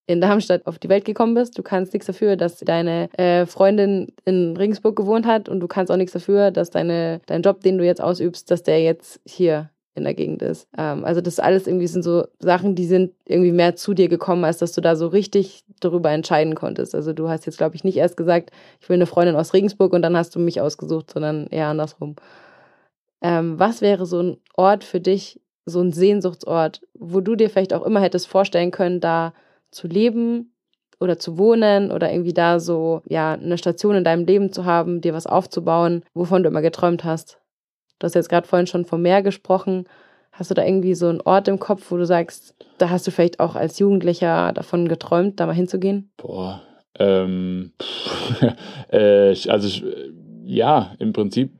in Darmstadt auf die Welt gekommen bist. Du kannst nichts dafür, dass deine äh, Freundin in Regensburg gewohnt hat und du kannst auch nichts dafür, dass deine, dein Job, den du jetzt ausübst, dass der jetzt hier in der Gegend ist. Ähm, also das alles irgendwie sind so Sachen, die sind irgendwie mehr zu dir gekommen, als dass du da so richtig darüber entscheiden konntest. Also du hast jetzt, glaube ich, nicht erst gesagt, ich will eine Freundin aus Regensburg und dann hast du mich ausgesucht, sondern eher andersrum. Ähm, was wäre so ein Ort für dich, so ein Sehnsuchtsort, wo du dir vielleicht auch immer hättest vorstellen können, da zu leben oder zu wohnen oder irgendwie da so, ja, eine Station in deinem Leben zu haben, dir was aufzubauen, wovon du immer geträumt hast? Du hast jetzt gerade vorhin schon vom Meer gesprochen. Hast du da irgendwie so einen Ort im Kopf, wo du sagst, da hast du vielleicht auch als Jugendlicher davon geträumt, da mal hinzugehen? Boah, ähm, <laughs> äh, also ja, im Prinzip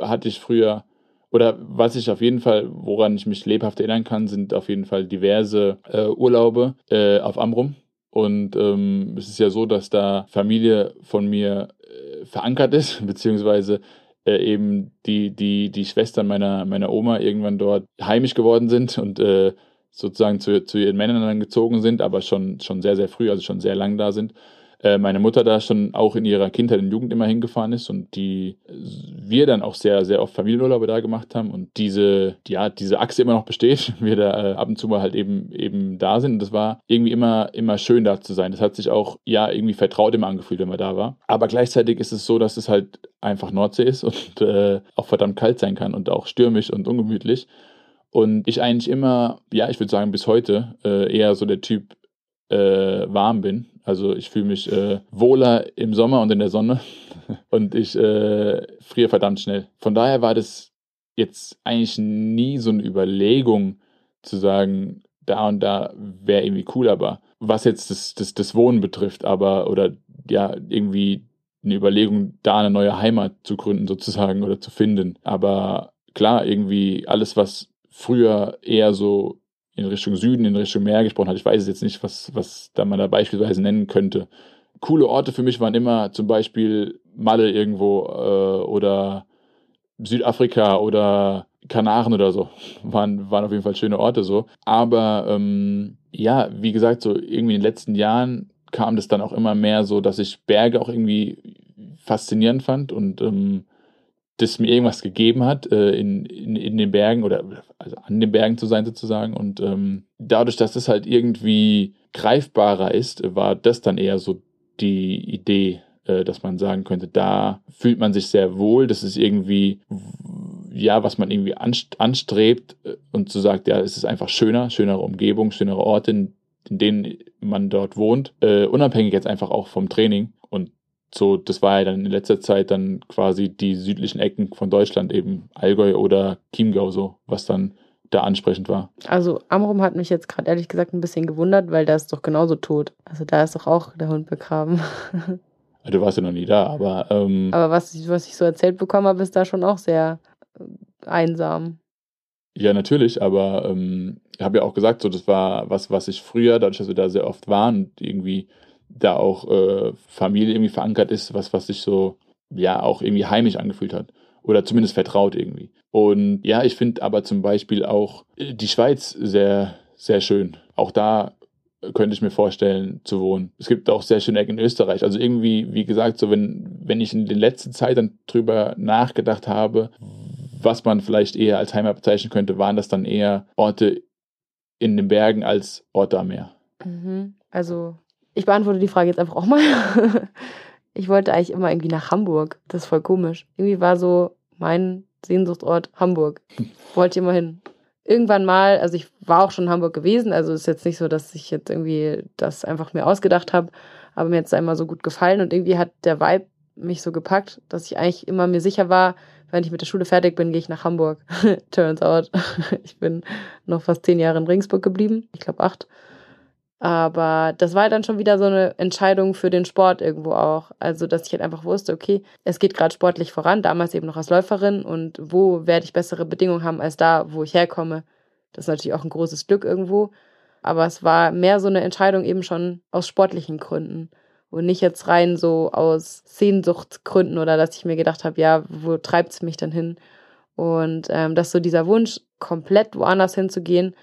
hatte ich früher, oder was ich auf jeden Fall, woran ich mich lebhaft erinnern kann, sind auf jeden Fall diverse äh, Urlaube äh, auf Amrum. Und ähm, es ist ja so, dass da Familie von mir äh, verankert ist, <laughs> beziehungsweise äh, eben die, die, die Schwestern meiner, meiner Oma irgendwann dort heimisch geworden sind und äh, sozusagen zu, zu ihren Männern dann gezogen sind, aber schon, schon sehr, sehr früh, also schon sehr lang da sind. Äh, meine Mutter da schon auch in ihrer Kindheit und Jugend immer hingefahren ist und die wir dann auch sehr, sehr oft Familienurlaube da gemacht haben und diese, ja, diese Achse immer noch besteht, <laughs> wir da äh, ab und zu mal halt eben, eben da sind. Und das war irgendwie immer, immer schön da zu sein. Das hat sich auch, ja, irgendwie vertraut immer angefühlt, wenn man da war. Aber gleichzeitig ist es so, dass es halt einfach Nordsee ist und äh, auch verdammt kalt sein kann und auch stürmisch und ungemütlich. Und ich eigentlich immer, ja, ich würde sagen bis heute, äh, eher so der Typ äh, warm bin. Also ich fühle mich äh, wohler im Sommer und in der Sonne <laughs> und ich äh, friere verdammt schnell. Von daher war das jetzt eigentlich nie so eine Überlegung zu sagen, da und da wäre irgendwie cool, aber was jetzt das, das, das Wohnen betrifft, aber oder ja, irgendwie eine Überlegung, da eine neue Heimat zu gründen sozusagen oder zu finden. Aber klar, irgendwie alles, was früher eher so in Richtung Süden, in Richtung Meer gesprochen hat. Ich weiß jetzt nicht, was, was da man da beispielsweise nennen könnte. Coole Orte für mich waren immer zum Beispiel Malle irgendwo äh, oder Südafrika oder Kanaren oder so. <laughs> Waren, waren auf jeden Fall schöne Orte so. Aber ähm, ja, wie gesagt, so irgendwie in den letzten Jahren kam das dann auch immer mehr so, dass ich Berge auch irgendwie faszinierend fand und ähm, das mir irgendwas gegeben hat, äh, in, in, in den Bergen oder also an den Bergen zu sein sozusagen. Und ähm, dadurch, dass das halt irgendwie greifbarer ist, war das dann eher so die Idee, äh, dass man sagen könnte, da fühlt man sich sehr wohl. Das ist irgendwie, ja, was man irgendwie anstrebt äh, und zu so sagt, ja, es ist einfach schöner, schönere Umgebung, schönere Orte, in, in denen man dort wohnt, äh, unabhängig jetzt einfach auch vom Training. So, das war ja dann in letzter Zeit dann quasi die südlichen Ecken von Deutschland, eben Allgäu oder Chiemgau, so, was dann da ansprechend war. Also Amrum hat mich jetzt gerade ehrlich gesagt ein bisschen gewundert, weil da ist doch genauso tot. Also da ist doch auch der Hund begraben. <laughs> Du warst ja noch nie da, aber. Ähm, aber was ich, was ich so erzählt bekommen habe, ist da schon auch sehr äh, einsam. Ja, natürlich, aber ähm, ich habe ja auch gesagt, so das war was, was ich früher, dadurch, dass wir da sehr oft waren und irgendwie da auch äh, Familie irgendwie verankert ist, was, was sich so, ja, auch irgendwie heimisch angefühlt hat. Oder zumindest vertraut irgendwie. Und ja, ich finde aber zum Beispiel auch äh, die Schweiz sehr, sehr schön. Auch da könnte ich mir vorstellen zu wohnen. Es gibt auch sehr schöne Ecken in Österreich. Also irgendwie, wie gesagt, so wenn, wenn ich in der letzten Zeit dann drüber nachgedacht habe, was man vielleicht eher als Heimat bezeichnen könnte, waren das dann eher Orte in den Bergen als Orte am Meer. Mhm. Also ich beantworte die Frage jetzt einfach auch mal. <laughs> ich wollte eigentlich immer irgendwie nach Hamburg. Das ist voll komisch. Irgendwie war so mein Sehnsuchtsort Hamburg. Wollte immer hin. Irgendwann mal, also ich war auch schon in Hamburg gewesen, also ist jetzt nicht so, dass ich jetzt irgendwie das einfach mir ausgedacht habe, aber mir hat es einmal so gut gefallen und irgendwie hat der Vibe mich so gepackt, dass ich eigentlich immer mir sicher war, wenn ich mit der Schule fertig bin, gehe ich nach Hamburg. <laughs> Turns out, <laughs> ich bin noch fast zehn Jahre in Regensburg geblieben. Ich glaube acht. Aber das war dann schon wieder so eine Entscheidung für den Sport irgendwo auch. Also, dass ich halt einfach wusste, okay, es geht gerade sportlich voran, damals eben noch als Läuferin und wo werde ich bessere Bedingungen haben als da, wo ich herkomme. Das ist natürlich auch ein großes Glück irgendwo. Aber es war mehr so eine Entscheidung eben schon aus sportlichen Gründen und nicht jetzt rein so aus Sehnsuchtsgründen oder dass ich mir gedacht habe, ja, wo treibt es mich dann hin? Und ähm, dass so dieser Wunsch, komplett woanders hinzugehen,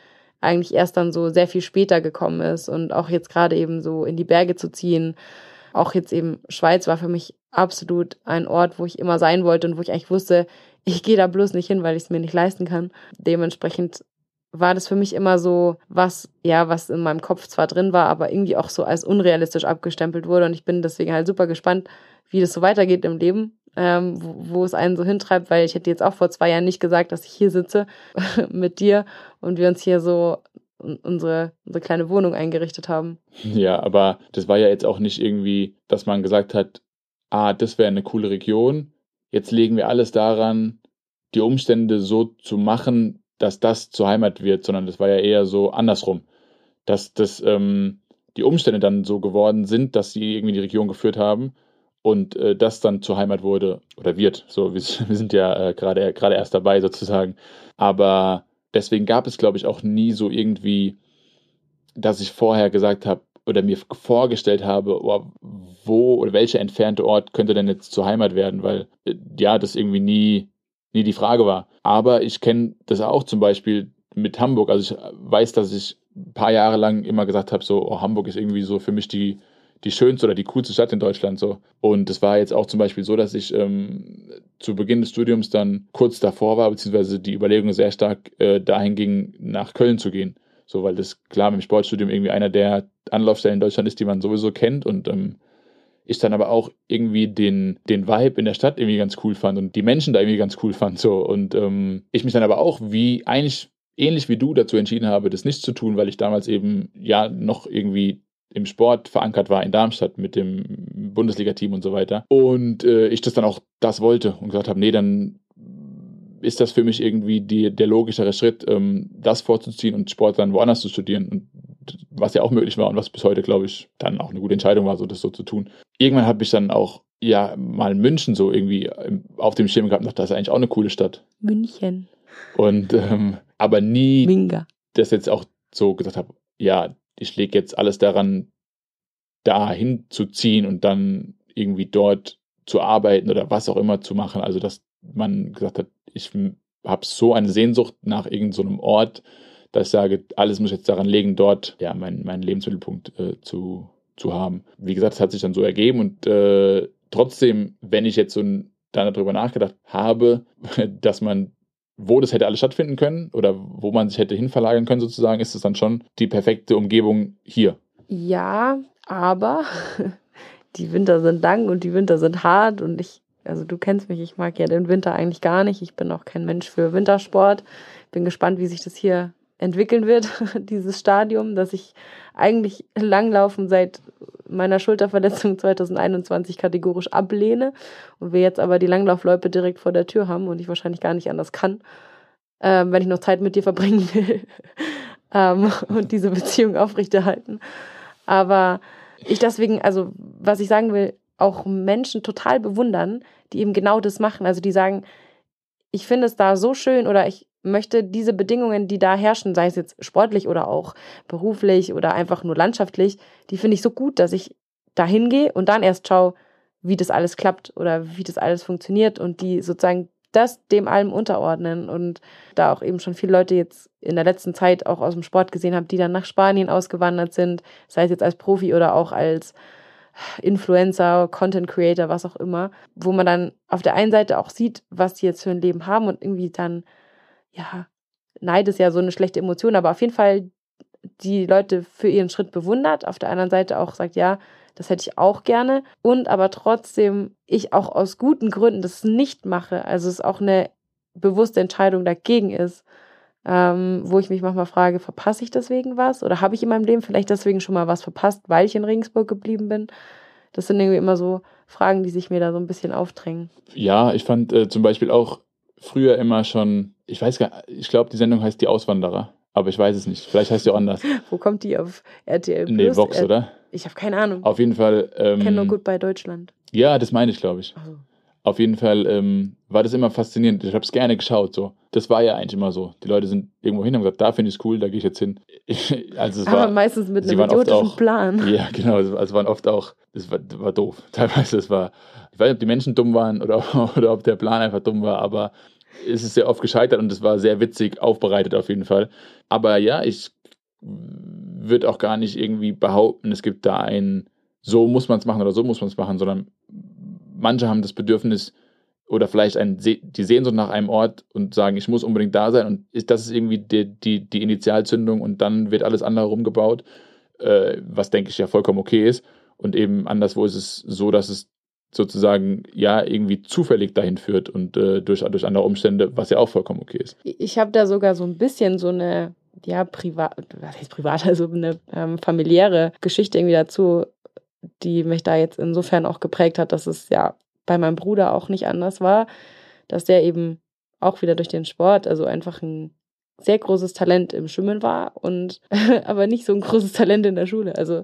eigentlich erst dann so sehr viel später gekommen ist und auch jetzt gerade eben so in die Berge zu ziehen. Auch jetzt eben Schweiz war für mich absolut ein Ort, wo ich immer sein wollte und wo ich eigentlich wusste, ich gehe da bloß nicht hin, weil ich es mir nicht leisten kann. Dementsprechend war das für mich immer so was, ja, was in meinem Kopf zwar drin war, aber irgendwie auch so als unrealistisch abgestempelt wurde. Und ich bin deswegen halt super gespannt, wie das so weitergeht im Leben, ähm, wo, wo es einen so hintreibt, weil ich hätte jetzt auch vor zwei Jahren nicht gesagt, dass ich hier sitze <laughs> mit dir und wir uns hier so unsere, unsere kleine Wohnung eingerichtet haben. Ja, aber das war ja jetzt auch nicht irgendwie, dass man gesagt hat, ah, das wäre eine coole Region, jetzt legen wir alles daran, die Umstände so zu machen, dass das zur Heimat wird, sondern das war ja eher so andersrum, dass das, ähm, die Umstände dann so geworden sind, dass sie irgendwie die Region geführt haben und äh, das dann zur Heimat wurde oder wird. So, wir, wir sind ja äh, gerade gerade erst dabei sozusagen. Aber deswegen gab es, glaube ich, auch nie so irgendwie, dass ich vorher gesagt habe oder mir vorgestellt habe, oh, wo oder welcher entfernte Ort könnte denn jetzt zur Heimat werden, weil äh, ja, das irgendwie nie, nie die Frage war. Aber ich kenne das auch zum Beispiel mit Hamburg. Also ich weiß, dass ich ein paar Jahre lang immer gesagt habe, so, oh, Hamburg ist irgendwie so für mich die die schönste oder die coolste Stadt in Deutschland so. Und es war jetzt auch zum Beispiel so, dass ich ähm, zu Beginn des Studiums dann kurz davor war, beziehungsweise die Überlegung sehr stark äh, dahin ging, nach Köln zu gehen. So, weil das klar mit dem Sportstudium irgendwie einer der Anlaufstellen in Deutschland ist, die man sowieso kennt und ähm, ich dann aber auch irgendwie den, den Vibe in der Stadt irgendwie ganz cool fand und die Menschen da irgendwie ganz cool fand. So. Und ähm, ich mich dann aber auch wie eigentlich ähnlich wie du dazu entschieden habe, das nicht zu tun, weil ich damals eben ja noch irgendwie im Sport verankert war in Darmstadt mit dem Bundesliga-Team und so weiter. Und äh, ich das dann auch das wollte und gesagt habe, nee, dann ist das für mich irgendwie die, der logischere Schritt, ähm, das vorzuziehen und Sport dann woanders zu studieren. Und was ja auch möglich war und was bis heute, glaube ich, dann auch eine gute Entscheidung war, so das so zu tun. Irgendwann habe ich dann auch ja mal München so irgendwie auf dem Schirm gehabt und dachte, das ist eigentlich auch eine coole Stadt. München. Und ähm, aber nie Minga. das jetzt auch so gesagt habe, ja, ich lege jetzt alles daran, da hinzuziehen und dann irgendwie dort zu arbeiten oder was auch immer zu machen. Also, dass man gesagt hat, ich habe so eine Sehnsucht nach irgendeinem so Ort, dass ich sage, alles muss jetzt daran legen, dort ja meinen mein Lebensmittelpunkt äh, zu, zu haben. Wie gesagt, es hat sich dann so ergeben und äh, trotzdem, wenn ich jetzt so ein, dann darüber nachgedacht habe, <laughs> dass man wo das hätte alles stattfinden können oder wo man sich hätte hinverlagern können, sozusagen, ist es dann schon die perfekte Umgebung hier. Ja, aber <laughs> die Winter sind lang und die Winter sind hart und ich, also du kennst mich, ich mag ja den Winter eigentlich gar nicht. Ich bin auch kein Mensch für Wintersport. Bin gespannt, wie sich das hier entwickeln wird, <laughs> dieses Stadium, dass ich eigentlich Langlaufen seit meiner Schulterverletzung <laughs> 2021 kategorisch ablehne und wir jetzt aber die Langlaufloipe direkt vor der Tür haben und ich wahrscheinlich gar nicht anders kann, ähm, wenn ich noch Zeit mit dir verbringen will <laughs> ähm, und diese Beziehung aufrechterhalten. Aber ich deswegen, also was ich sagen will, auch Menschen total bewundern, die eben genau das machen. Also die sagen, ich finde es da so schön oder ich möchte diese Bedingungen, die da herrschen, sei es jetzt sportlich oder auch beruflich oder einfach nur landschaftlich, die finde ich so gut, dass ich da hingehe und dann erst schaue, wie das alles klappt oder wie das alles funktioniert und die sozusagen das dem allem unterordnen und da auch eben schon viele Leute jetzt in der letzten Zeit auch aus dem Sport gesehen habe, die dann nach Spanien ausgewandert sind, sei es jetzt als Profi oder auch als Influencer, Content Creator, was auch immer, wo man dann auf der einen Seite auch sieht, was die jetzt für ein Leben haben und irgendwie dann, ja, Neid ist ja so eine schlechte Emotion, aber auf jeden Fall die Leute für ihren Schritt bewundert, auf der anderen Seite auch sagt, ja, das hätte ich auch gerne und aber trotzdem ich auch aus guten Gründen das nicht mache, also es auch eine bewusste Entscheidung dagegen ist, ähm, wo ich mich manchmal frage, verpasse ich deswegen was oder habe ich in meinem Leben vielleicht deswegen schon mal was verpasst, weil ich in Regensburg geblieben bin? Das sind irgendwie immer so Fragen, die sich mir da so ein bisschen aufdrängen. Ja, ich fand äh, zum Beispiel auch früher immer schon, ich weiß gar nicht, ich glaube, die Sendung heißt Die Auswanderer. Aber ich weiß es nicht. Vielleicht heißt sie auch anders. <laughs> Wo kommt die auf RTL? Plus? Nee, Vox, oder? Ich habe keine Ahnung. Auf jeden Fall. Ähm, Kenne nur gut bei Deutschland. Ja, das meine ich, glaube ich. Also. Auf jeden Fall ähm, war das immer faszinierend. Ich habe es gerne geschaut. So, das war ja eigentlich immer so. Die Leute sind irgendwo hin und haben gesagt, da finde ich es cool, da gehe ich jetzt hin. <laughs> also es Aber war meistens mit einem idiotischen auch, Plan. Ja, genau. Also es waren oft auch, es war, war doof. <laughs> Teilweise es war, ich weiß nicht, ob die Menschen dumm waren oder, <laughs> oder ob der Plan einfach dumm war. Aber ist es sehr oft gescheitert und es war sehr witzig aufbereitet auf jeden Fall. Aber ja, ich würde auch gar nicht irgendwie behaupten, es gibt da ein, so muss man es machen oder so muss man es machen, sondern manche haben das Bedürfnis oder vielleicht ein, die Sehnsucht nach einem Ort und sagen, ich muss unbedingt da sein und ist, das ist irgendwie die, die, die Initialzündung und dann wird alles andere rumgebaut, äh, was denke ich ja vollkommen okay ist. Und eben anderswo ist es so, dass es sozusagen ja irgendwie zufällig dahin führt und äh, durch, durch andere Umstände, was ja auch vollkommen okay ist. Ich habe da sogar so ein bisschen so eine, ja, privat, was heißt privat, <laughs> also eine ähm, familiäre Geschichte irgendwie dazu, die mich da jetzt insofern auch geprägt hat, dass es ja bei meinem Bruder auch nicht anders war, dass der eben auch wieder durch den Sport, also einfach ein sehr großes Talent im Schwimmen war und <laughs> aber nicht so ein großes Talent in der Schule. Also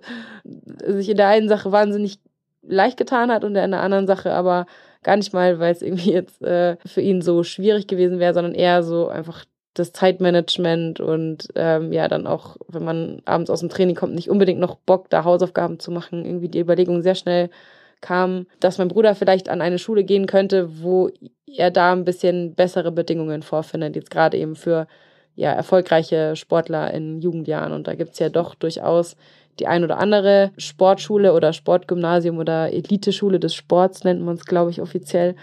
sich in der einen Sache wahnsinnig leicht getan hat und in der anderen Sache aber gar nicht mal, weil es irgendwie jetzt äh, für ihn so schwierig gewesen wäre, sondern eher so einfach das Zeitmanagement und ähm, ja, dann auch, wenn man abends aus dem Training kommt, nicht unbedingt noch Bock, da Hausaufgaben zu machen. Irgendwie die Überlegung sehr schnell kam, dass mein Bruder vielleicht an eine Schule gehen könnte, wo er da ein bisschen bessere Bedingungen vorfindet, jetzt gerade eben für ja, erfolgreiche Sportler in Jugendjahren. Und da gibt es ja doch durchaus die ein oder andere Sportschule oder Sportgymnasium oder Eliteschule des Sports, nennt man es, glaube ich, offiziell,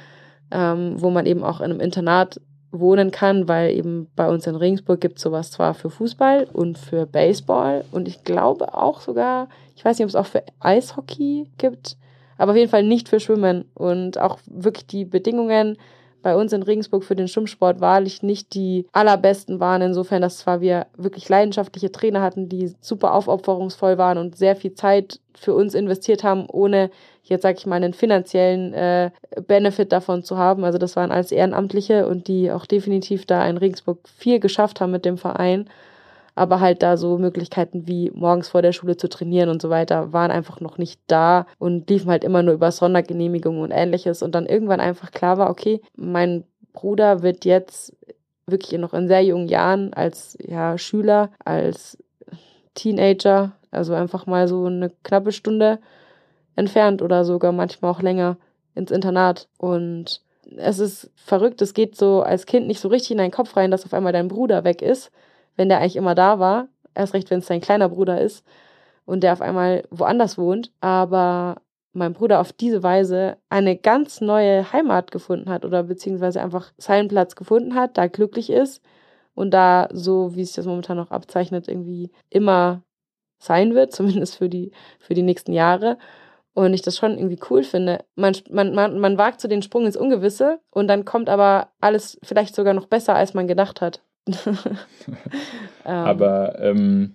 ähm, wo man eben auch in einem Internat wohnen kann, weil eben bei uns in Regensburg gibt es sowas zwar für Fußball und für Baseball und ich glaube auch sogar, ich weiß nicht, ob es auch für Eishockey gibt, aber auf jeden Fall nicht für Schwimmen und auch wirklich die Bedingungen bei uns in Regensburg für den Schwimmsport wahrlich nicht die allerbesten waren. Insofern, dass zwar wir wirklich leidenschaftliche Trainer hatten, die super aufopferungsvoll waren und sehr viel Zeit für uns investiert haben, ohne jetzt sag ich mal einen finanziellen äh, Benefit davon zu haben. Also das waren als Ehrenamtliche und die auch definitiv da in Regensburg viel geschafft haben mit dem Verein aber halt da so Möglichkeiten wie morgens vor der Schule zu trainieren und so weiter waren einfach noch nicht da und liefen halt immer nur über Sondergenehmigungen und ähnliches. Und dann irgendwann einfach klar war, okay, mein Bruder wird jetzt wirklich noch in sehr jungen Jahren als ja, Schüler, als Teenager, also einfach mal so eine knappe Stunde entfernt oder sogar manchmal auch länger ins Internat. Und es ist verrückt, es geht so als Kind nicht so richtig in deinen Kopf rein, dass auf einmal dein Bruder weg ist wenn der eigentlich immer da war. Erst recht, wenn es dein kleiner Bruder ist und der auf einmal woanders wohnt. Aber mein Bruder auf diese Weise eine ganz neue Heimat gefunden hat oder beziehungsweise einfach seinen Platz gefunden hat, da glücklich ist und da so, wie sich das momentan noch abzeichnet, irgendwie immer sein wird, <laughs> zumindest für die, für die nächsten Jahre. Und ich das schon irgendwie cool finde. Man, man, man, man wagt so den Sprung ins Ungewisse und dann kommt aber alles vielleicht sogar noch besser, als man gedacht hat. <laughs> Ähm. Aber ähm,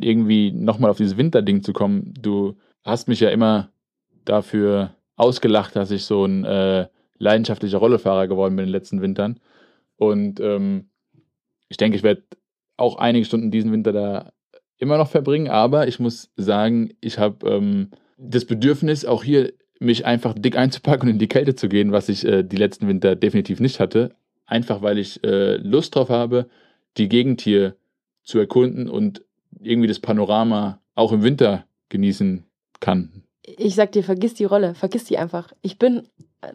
irgendwie nochmal auf dieses Winterding zu kommen, du hast mich ja immer dafür ausgelacht, dass ich so ein äh, leidenschaftlicher Rollefahrer geworden bin in den letzten Wintern. Und ähm, ich denke, ich werde auch einige Stunden diesen Winter da immer noch verbringen, aber ich muss sagen, ich habe ähm, das Bedürfnis, auch hier mich einfach dick einzupacken und in die Kälte zu gehen, was ich äh, die letzten Winter definitiv nicht hatte einfach weil ich äh, Lust drauf habe, die Gegend hier zu erkunden und irgendwie das Panorama auch im Winter genießen kann. Ich sag dir, vergiss die Rolle, vergiss die einfach. Ich bin,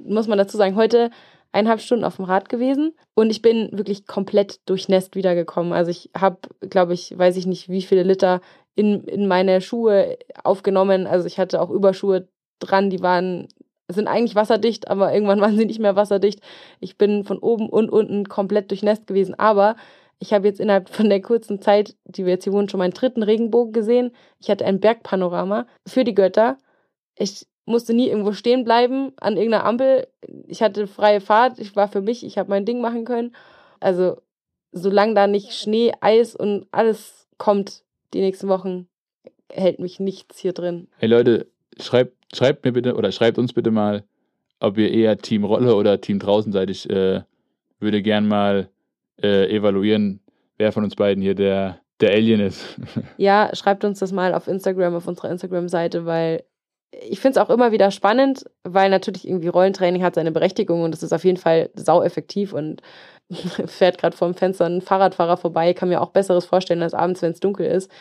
muss man dazu sagen, heute eineinhalb Stunden auf dem Rad gewesen und ich bin wirklich komplett durchnässt wiedergekommen. Also ich habe, glaube ich, weiß ich nicht, wie viele Liter in, in meine Schuhe aufgenommen. Also ich hatte auch Überschuhe dran, die waren sind eigentlich wasserdicht, aber irgendwann <laughs> waren sie nicht mehr wasserdicht. Ich bin von oben und unten komplett durchnässt gewesen. Aber ich habe jetzt innerhalb von der kurzen Zeit, die wir jetzt hier wohnen, schon meinen dritten Regenbogen gesehen. Ich hatte ein Bergpanorama für die Götter. Ich musste nie irgendwo stehen bleiben an irgendeiner Ampel. Ich hatte freie Fahrt. Ich war für mich. Ich habe mein Ding machen können. Also solange da nicht Schnee, Eis und alles kommt die nächsten Wochen, hält mich nichts hier drin. Hey Leute, schreibt, schreibt mir bitte oder schreibt uns bitte mal, ob ihr eher Team Rolle oder Team draußen seid. Ich äh, würde gern mal äh, evaluieren, wer von uns beiden hier der, der Alien ist. <laughs> ja, schreibt uns das mal auf Instagram, auf unserer Instagram-Seite, weil ich finde es auch immer wieder spannend, weil natürlich irgendwie Rollentraining hat seine Berechtigung und es ist auf jeden Fall sau effektiv und <laughs> fährt gerade vorm Fenster ein Fahrradfahrer vorbei, kann mir auch Besseres vorstellen als abends, wenn es dunkel ist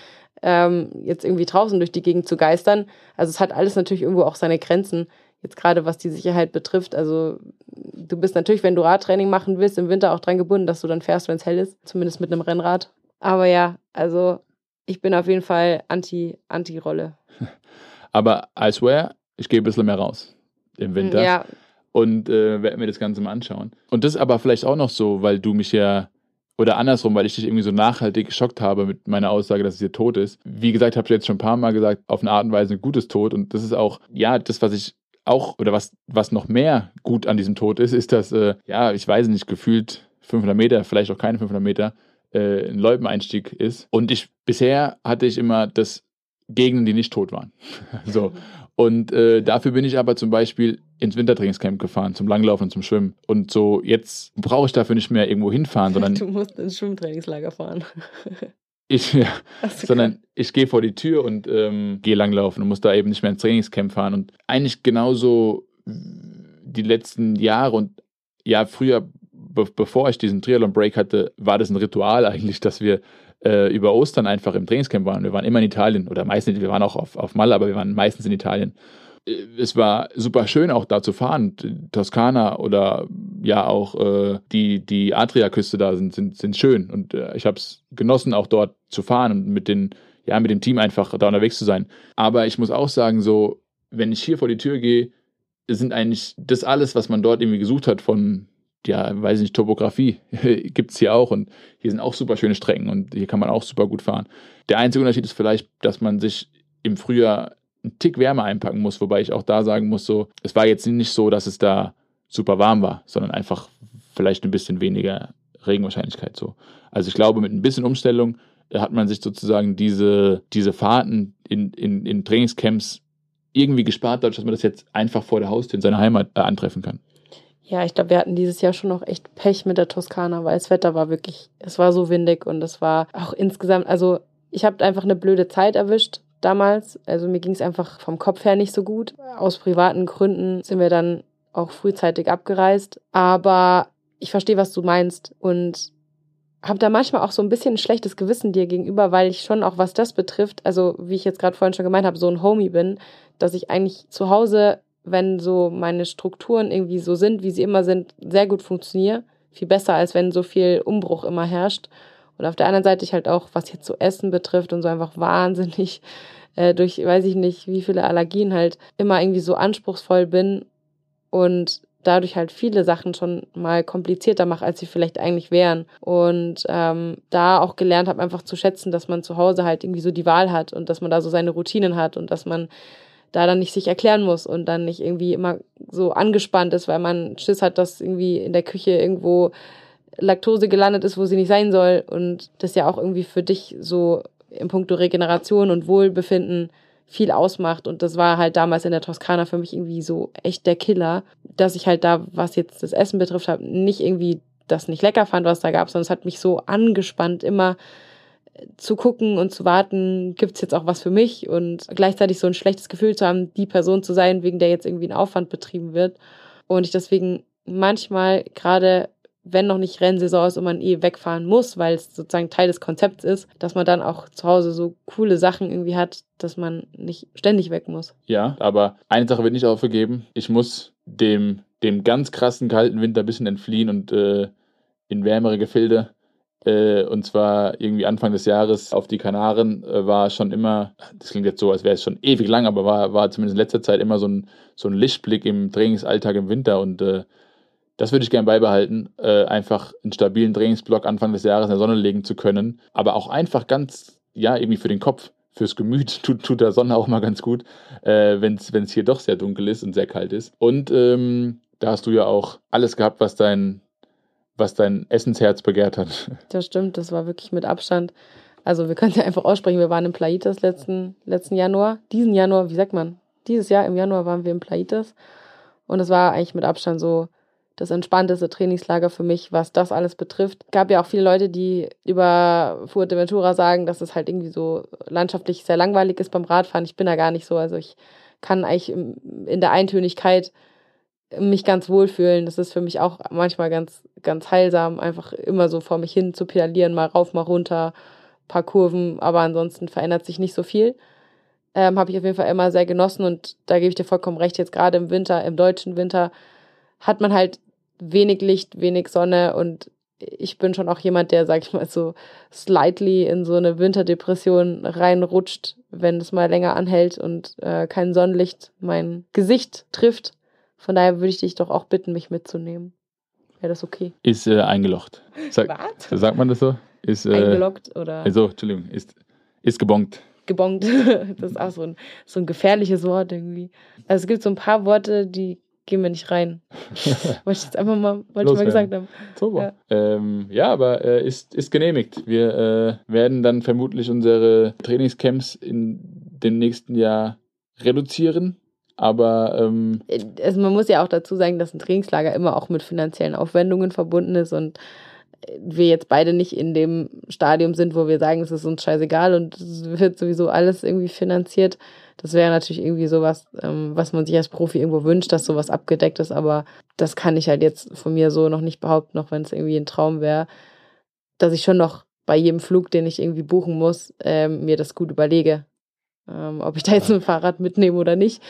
ähm, jetzt irgendwie draußen durch die Gegend zu geistern. Also es hat alles natürlich irgendwo auch seine Grenzen. Jetzt gerade was die Sicherheit betrifft. Also du bist natürlich, wenn du Radtraining machen willst, im Winter auch dran gebunden, dass du dann fährst, wenn es hell ist. Zumindest mit einem Rennrad. Aber ja, also ich bin auf jeden Fall anti, Anti-Rolle. <laughs> Aber I swear, ich gehe ein bisschen mehr raus im Winter Ja, und äh, werde mir das Ganze mal anschauen. Und das ist aber vielleicht auch noch so, weil du mich ja, oder andersrum, weil ich dich irgendwie so nachhaltig geschockt habe mit meiner Aussage, dass es hier tot ist. Wie gesagt, habe ich jetzt schon ein paar Mal gesagt, auf eine Art und Weise ein gutes Tod. Und das ist auch, ja, das, was ich auch, oder was, was noch mehr gut an diesem Tod ist, ist, dass, äh, ja, ich weiß nicht, gefühlt 500 Meter, vielleicht auch keine 500 Meter, äh, ein Loipeneinstieg ist. Und ich, bisher hatte ich immer das Gegenden, die nicht tot waren. <laughs> so. Und äh, dafür bin ich aber zum Beispiel ins Wintertrainingscamp gefahren, zum Langlaufen und zum Schwimmen. Und so, jetzt brauche ich dafür nicht mehr irgendwo hinfahren, sondern du musst ins Schwimmtrainingslager fahren. <laughs> ich, ja, sondern ich gehe vor die Tür und ähm, gehe langlaufen und muss da eben nicht mehr ins Trainingscamp fahren. Und eigentlich genauso die letzten Jahre und ja, früher, be bevor ich diesen Triathlon-Break hatte, war das ein Ritual eigentlich, dass wir äh, über Ostern einfach im Trainingscamp waren. Wir waren immer in Italien oder meistens, wir waren auch auf, auf Malle, aber wir waren meistens in Italien. Äh, Es war super schön auch da zu fahren. Toskana oder ja auch äh, die, die Adriaküste da sind, sind, sind schön. Und äh, ich habe es genossen, auch dort zu fahren und mit, den, ja, mit dem Team einfach da unterwegs zu sein. Aber ich muss auch sagen, so, wenn ich hier vor die Tür gehe, sind eigentlich das alles, was man dort irgendwie gesucht hat von, ja, weiß nicht, Topografie, <laughs> gibt es hier auch. Und hier sind auch super schöne Strecken und hier kann man auch super gut fahren. Der einzige Unterschied ist vielleicht, dass man sich im Frühjahr einen Tick wärmer einpacken muss, wobei ich auch da sagen muss, so, es war jetzt nicht so, dass es da super warm war, sondern einfach vielleicht ein bisschen weniger Regenwahrscheinlichkeit so. Also ich glaube, mit ein bisschen Umstellung äh, hat man sich sozusagen diese, diese Fahrten in, in, in Trainingscamps irgendwie gespart, dadurch, dass man das jetzt einfach vor der Haustür in seiner Heimat äh, antreffen kann. Ja, ich glaube, wir hatten dieses Jahr schon noch echt Pech mit der Toskana, weil das Wetter war wirklich, es war so windig und es war auch insgesamt, also ich habe einfach eine blöde Zeit erwischt damals. Also mir ging es einfach vom Kopf her nicht so gut. Aus privaten Gründen sind wir dann auch frühzeitig abgereist. Aber ich verstehe, was du meinst und habe da manchmal auch so ein bisschen ein schlechtes Gewissen dir gegenüber, weil ich schon auch, was das betrifft, also wie ich jetzt gerade vorhin schon gemeint habe, so ein Homie bin, dass ich eigentlich zu Hause, wenn so meine Strukturen irgendwie so sind, wie sie immer sind, sehr gut funktioniere. Viel besser, als wenn so viel Umbruch immer herrscht. Und auf der anderen Seite ich halt auch, was jetzt so Essen betrifft und so einfach wahnsinnig äh, durch, weiß ich nicht, wie viele Allergien halt immer irgendwie so anspruchsvoll bin und dadurch halt viele Sachen schon mal komplizierter mache, als sie vielleicht eigentlich wären. Und ähm, da auch gelernt habe, einfach zu schätzen, dass man zu Hause halt irgendwie so die Wahl hat und dass man da so seine Routinen hat und dass man da dann nicht sich erklären muss und dann nicht irgendwie immer so angespannt ist, weil man Schiss hat, dass irgendwie in der Küche irgendwo Laktose gelandet ist, wo sie nicht sein soll und das ja auch irgendwie für dich so im Punkto Regeneration und Wohlbefinden viel ausmacht und das war halt damals in der Toskana für mich irgendwie so echt der Killer, dass ich halt da, was jetzt das Essen betrifft, habe nicht irgendwie das nicht lecker fand, was da gab, sondern es hat mich so angespannt, immer zu gucken und zu warten, gibt's jetzt auch was für mich und gleichzeitig so ein schlechtes Gefühl zu haben, die Person zu sein, wegen der jetzt irgendwie ein Aufwand betrieben wird. Und ich deswegen manchmal, gerade wenn noch nicht Rennsaison ist und man eh wegfahren muss, weil es sozusagen Teil des Konzepts ist, dass man dann auch zu Hause so coole Sachen irgendwie hat, dass man nicht ständig weg muss. Ja, aber eine Sache wird nicht aufgegeben. Ich muss dem, dem ganz krassen kalten Winter ein bisschen entfliehen und äh, in wärmere Gefilde. Äh, und zwar irgendwie Anfang des Jahres auf die Kanaren äh, war schon immer, das klingt jetzt so, als wäre es schon ewig lang, aber war, war zumindest in letzter Zeit immer so ein, so ein Lichtblick im Trainingsalltag im Winter und äh, das würde ich gerne beibehalten, äh, einfach einen stabilen Trainingsblock Anfang des Jahres in der Sonne legen zu können, aber auch einfach ganz, ja, irgendwie für den Kopf, fürs Gemüt <laughs> tut, tut der Sonne auch mal ganz gut, äh, wenn es hier doch sehr dunkel ist und sehr kalt ist. Und ähm, da hast du ja auch alles gehabt, was dein, was dein Essensherz begehrt hat. <laughs> Das stimmt, das war wirklich mit Abstand. Also wir können es ja einfach aussprechen, wir waren in Plaitas letzten, letzten Januar, diesen Januar, wie sagt man? Dieses Jahr im Januar waren wir in Plaitas und es war eigentlich mit Abstand so das entspannteste Trainingslager für mich, was das alles betrifft. Gab ja auch viele Leute, die über Fuerteventura sagen, dass es halt irgendwie so landschaftlich sehr langweilig ist beim Radfahren. Ich bin da gar nicht so. Also ich kann eigentlich in der Eintönigkeit mich ganz wohlfühlen. Das ist für mich auch manchmal ganz, ganz heilsam, einfach immer so vor mich hin zu pedalieren, mal rauf, mal runter, paar Kurven, aber ansonsten verändert sich nicht so viel. ähm, habe ich auf jeden Fall immer sehr genossen und da gebe ich dir vollkommen recht, jetzt gerade im Winter, im deutschen Winter, hat man halt wenig Licht, wenig Sonne und ich bin schon auch jemand, der, sag ich mal, so slightly in so eine Winterdepression reinrutscht, wenn es mal länger anhält und äh, kein Sonnenlicht mein Gesicht trifft. Von daher würde ich dich doch auch bitten, mich mitzunehmen. Wäre das okay? Ist äh, eingelocht. Sag, Was? sagt man das so? Ist, äh, Eingeloggt oder Also, Entschuldigung, ist, ist gebongt. gebongt. <laughs> Das ist auch so ein, so ein gefährliches Wort irgendwie. Also es gibt so ein paar Worte, die gehen mir nicht rein. <laughs> Wollte ich jetzt einfach mal, wollte ich mal gesagt haben. Super. Ja, ähm, ja aber äh, ist, ist genehmigt. Wir äh, werden dann vermutlich unsere Trainingscamps in dem nächsten Jahr reduzieren. Aber ähm, Also man muss ja auch dazu sagen, dass ein Trainingslager immer auch mit finanziellen Aufwendungen verbunden ist und wir jetzt beide nicht in dem Stadium sind, wo wir sagen, es ist uns scheißegal und es wird sowieso alles irgendwie finanziert. Das wäre natürlich irgendwie sowas, ähm, was man sich als Profi irgendwo wünscht, dass sowas abgedeckt ist, aber das kann ich halt jetzt von mir so noch nicht behaupten, auch wenn es irgendwie ein Traum wäre, dass ich schon noch bei jedem Flug, den ich irgendwie buchen muss, ähm, mir das gut überlege, ähm, ob ich da jetzt ein Fahrrad mitnehme oder nicht.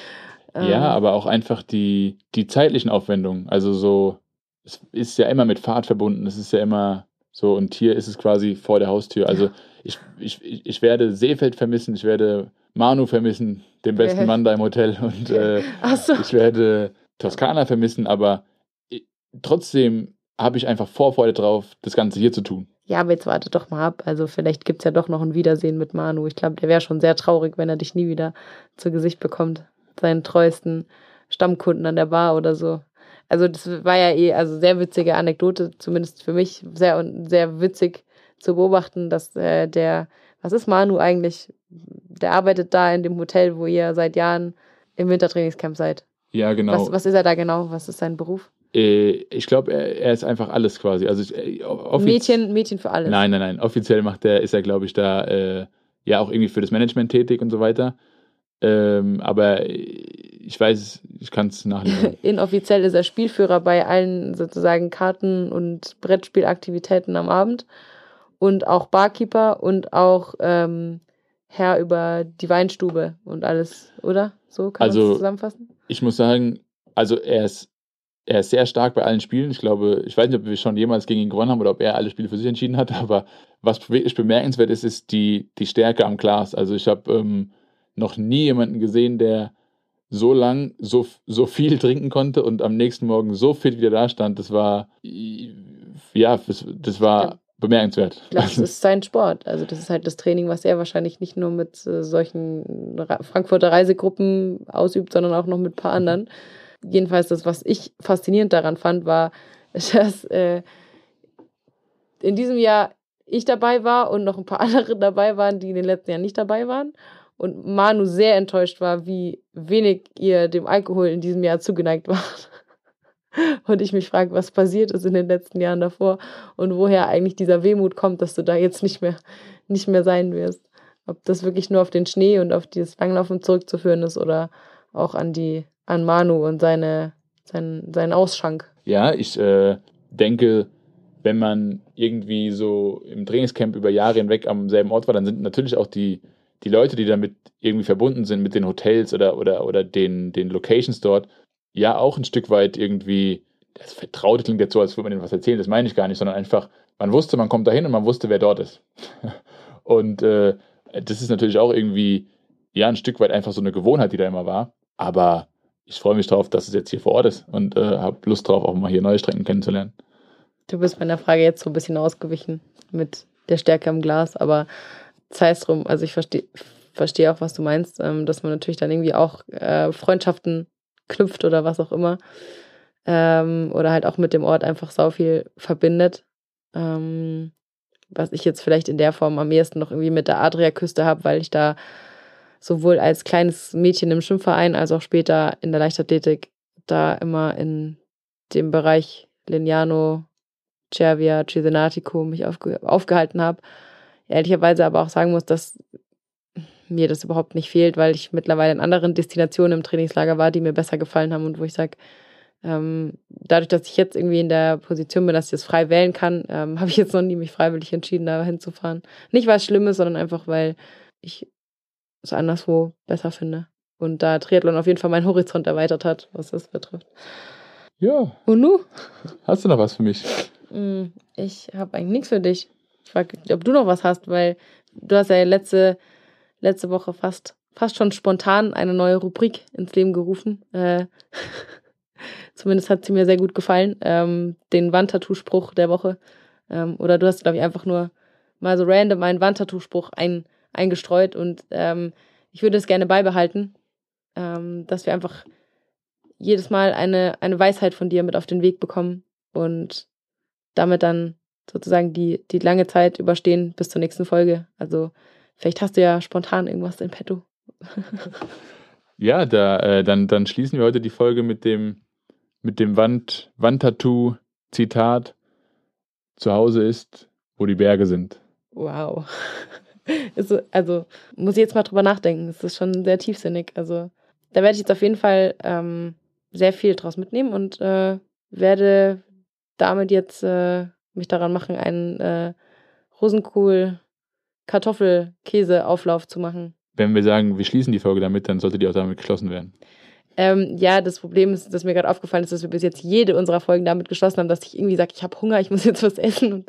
Ähm, ja, aber auch einfach die, die zeitlichen Aufwendungen. Also so, es ist ja immer mit Fahrt verbunden. Es ist ja immer so, und hier ist es quasi vor der Haustür. Also ich, ich ich werde Seefeld vermissen, ich werde Manu vermissen, den besten? Mann da im Hotel. Und äh, <laughs> so. ich werde Toskana vermissen, aber i- trotzdem habe ich einfach Vorfreude drauf, das Ganze hier zu tun. Ja, aber jetzt warte doch mal ab. Also vielleicht gibt's ja doch noch ein Wiedersehen mit Manu. Ich glaube, der wäre schon sehr traurig, wenn er dich nie wieder zu Gesicht bekommt. Seinen treuesten Stammkunden an der Bar oder so. Also das war ja eh, also sehr witzige Anekdote, zumindest für mich, sehr sehr witzig zu beobachten, dass äh, der, was ist Manu eigentlich? Der arbeitet da in dem Hotel, wo ihr seit Jahren im Wintertrainingscamp seid. Ja, genau. Was, was ist er da genau? Was ist sein Beruf? Äh, ich glaube, er, er ist einfach alles quasi. Also äh, Mädchen, Mädchen für alles. Nein, nein, nein. Offiziell macht er, ist er, glaube ich, da äh, ja auch irgendwie für das Management tätig und so weiter. Ähm, aber ich weiß, ich kann es nachlesen. <laughs> Inoffiziell ist er Spielführer bei allen sozusagen Karten- und Brettspielaktivitäten am Abend und auch Barkeeper und auch ähm, Herr über die Weinstube und alles, oder? So kann man Also- das zusammenfassen? ich muss sagen, also er ist, er ist sehr stark bei allen Spielen. Ich glaube, ich weiß nicht, ob wir schon jemals gegen ihn gewonnen haben oder ob er alle Spiele für sich entschieden hat, <laughs> aber was wirklich bemerkenswert ist, ist die, die Stärke am Glas. Also ich habe ähm, noch nie jemanden gesehen, der so lang so, so viel trinken konnte und am nächsten Morgen so fit wieder da stand. Das war, ja, das, das war bemerkenswert. Das <laughs> ist sein Sport. Also das ist halt das Training, was er wahrscheinlich nicht nur mit äh, solchen Ra Frankfurter Reisegruppen ausübt, sondern auch noch mit ein paar anderen. Jedenfalls das, was ich faszinierend daran fand, war, <laughs> dass äh, in diesem Jahr ich dabei war und noch ein paar <laughs> andere dabei waren, die in den letzten Jahren nicht dabei waren. Und Manu sehr enttäuscht war, wie wenig ihr dem Alkohol in diesem Jahr zugeneigt wart. Und ich mich frage, was passiert ist in den letzten Jahren davor und woher eigentlich dieser Wehmut kommt, dass du da jetzt nicht mehr, nicht mehr sein wirst. Ob das wirklich nur auf den Schnee und auf dieses Langlaufen zurückzuführen ist oder auch an die, an Manu und seine, seinen, seinen Ausschank. Ja, ich äh, denke, wenn man irgendwie so im Trainingscamp über Jahre hinweg am selben Ort war, dann sind natürlich auch die, die Leute, die damit irgendwie verbunden sind mit den Hotels oder, oder, oder den, den Locations dort, ja auch ein Stück weit irgendwie, das Vertraute klingt jetzt so, als würde man denen was erzählen, das meine ich gar nicht, sondern einfach, man wusste, man kommt dahin und man wusste, wer dort ist. <laughs> und äh, das ist natürlich auch irgendwie, ja, ein Stück weit einfach so eine Gewohnheit, die da immer war. Aber ich freue mich drauf, dass es jetzt hier vor Ort ist und äh, habe Lust drauf, auch mal hier neue Strecken kennenzulernen. Du bist meiner Frage jetzt so ein bisschen ausgewichen mit der Stärke im Glas, aber sei es drum. Also ich verstehe verstehe auch, was du meinst, ähm, dass man natürlich dann irgendwie auch äh, Freundschaften knüpft oder was auch immer. Ähm, oder halt auch mit dem Ort einfach sau viel verbindet. Ähm, was ich jetzt vielleicht in der Form am ehesten noch irgendwie mit der Adriaküste habe, weil ich da sowohl als kleines Mädchen im Schwimmverein als auch später in der Leichtathletik da immer in dem Bereich Lignano, Cervia, Cesenatico mich aufge aufgehalten habe. Ehrlicherweise aber auch sagen muss, dass mir das überhaupt nicht fehlt, weil ich mittlerweile in anderen Destinationen im Trainingslager war, die mir besser gefallen haben und wo ich sage, ähm, dadurch, dass ich jetzt irgendwie in der Position bin, dass ich das frei wählen kann, ähm, <laughs> habe ich jetzt noch nie mich freiwillig entschieden, da hinzufahren. Nicht, weil es schlimm ist, sondern einfach, weil ich es anderswo besser finde. Und da Triathlon auf jeden Fall meinen Horizont erweitert hat, was das betrifft. Ja. Und nu? Hast du noch was für mich? Hm, ich habe eigentlich nichts für dich. Ich frage, ob du noch was hast, weil du hast ja letzte, letzte Woche fast, fast schon spontan eine neue Rubrik ins Leben gerufen. Äh, <laughs> zumindest hat sie mir sehr gut gefallen. Ähm, den Wandtattoo-Spruch der Woche. Ähm, oder du hast, glaube ich, einfach nur mal so random einen Wandtattoo-Spruch ein, eingestreut und ähm, ich würde es gerne beibehalten, ähm, dass wir einfach jedes Mal eine, eine Weisheit von dir mit auf den Weg bekommen und damit dann sozusagen die, die lange Zeit überstehen bis zur nächsten Folge. Also vielleicht hast du ja spontan irgendwas in petto. <laughs> Ja, da, äh, dann, dann schließen wir heute die Folge mit dem, mit dem Wand, Wandtattoo-Zitat. Zu Hause ist, wo die Berge sind. Wow. <laughs> Ist so- also muss ich jetzt mal drüber nachdenken. Es ist schon sehr tiefsinnig. Also da werde ich jetzt auf jeden Fall ähm, sehr viel draus mitnehmen und äh, werde damit jetzt äh, mich daran machen, einen äh, Rosenkohl Kartoffel-Käse-Auflauf zu machen. Wenn wir sagen, wir schließen die Folge damit, dann sollte die auch damit geschlossen werden. Ähm, ja, das Problem ist, dass mir gerade aufgefallen ist, dass wir bis jetzt jede unserer Folgen damit geschlossen haben, dass ich irgendwie sage, ich habe Hunger, ich muss jetzt was essen und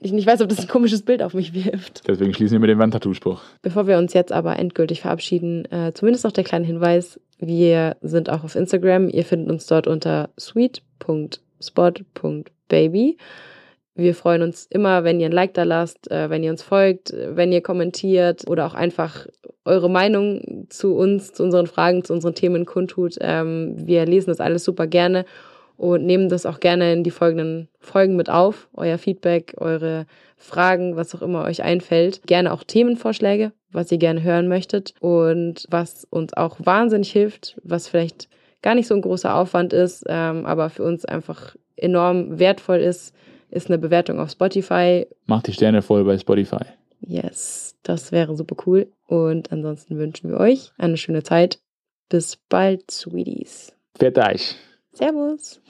ich nicht weiß, ob das ein komisches Bild auf mich wirft. Deswegen schließen wir mit dem Wandtattoo-Spruch. Bevor wir uns jetzt aber endgültig verabschieden, äh, zumindest noch der kleine Hinweis, wir sind auch auf Instagram. Ihr findet uns dort unter sweet.spot.baby. Wir freuen uns immer, wenn ihr ein Like da lasst, äh, wenn ihr uns folgt, äh, wenn ihr kommentiert oder auch einfach eure Meinung zu uns, zu unseren Fragen, zu unseren Themen kundtut. Ähm, wir lesen das alles super gerne und nehmen das auch gerne in die folgenden Folgen mit auf. Euer Feedback, eure Fragen, was auch immer euch einfällt. Gerne auch Themenvorschläge, was ihr gerne hören möchtet und was uns auch wahnsinnig hilft, was vielleicht gar nicht so ein großer Aufwand ist, ähm, aber für uns einfach enorm wertvoll ist, ist eine Bewertung auf Spotify. Macht die Sterne voll bei Spotify. Yes, das wäre super cool. Und ansonsten wünschen wir euch eine schöne Zeit. Bis bald, Sweeties. Fährt euch. Servus.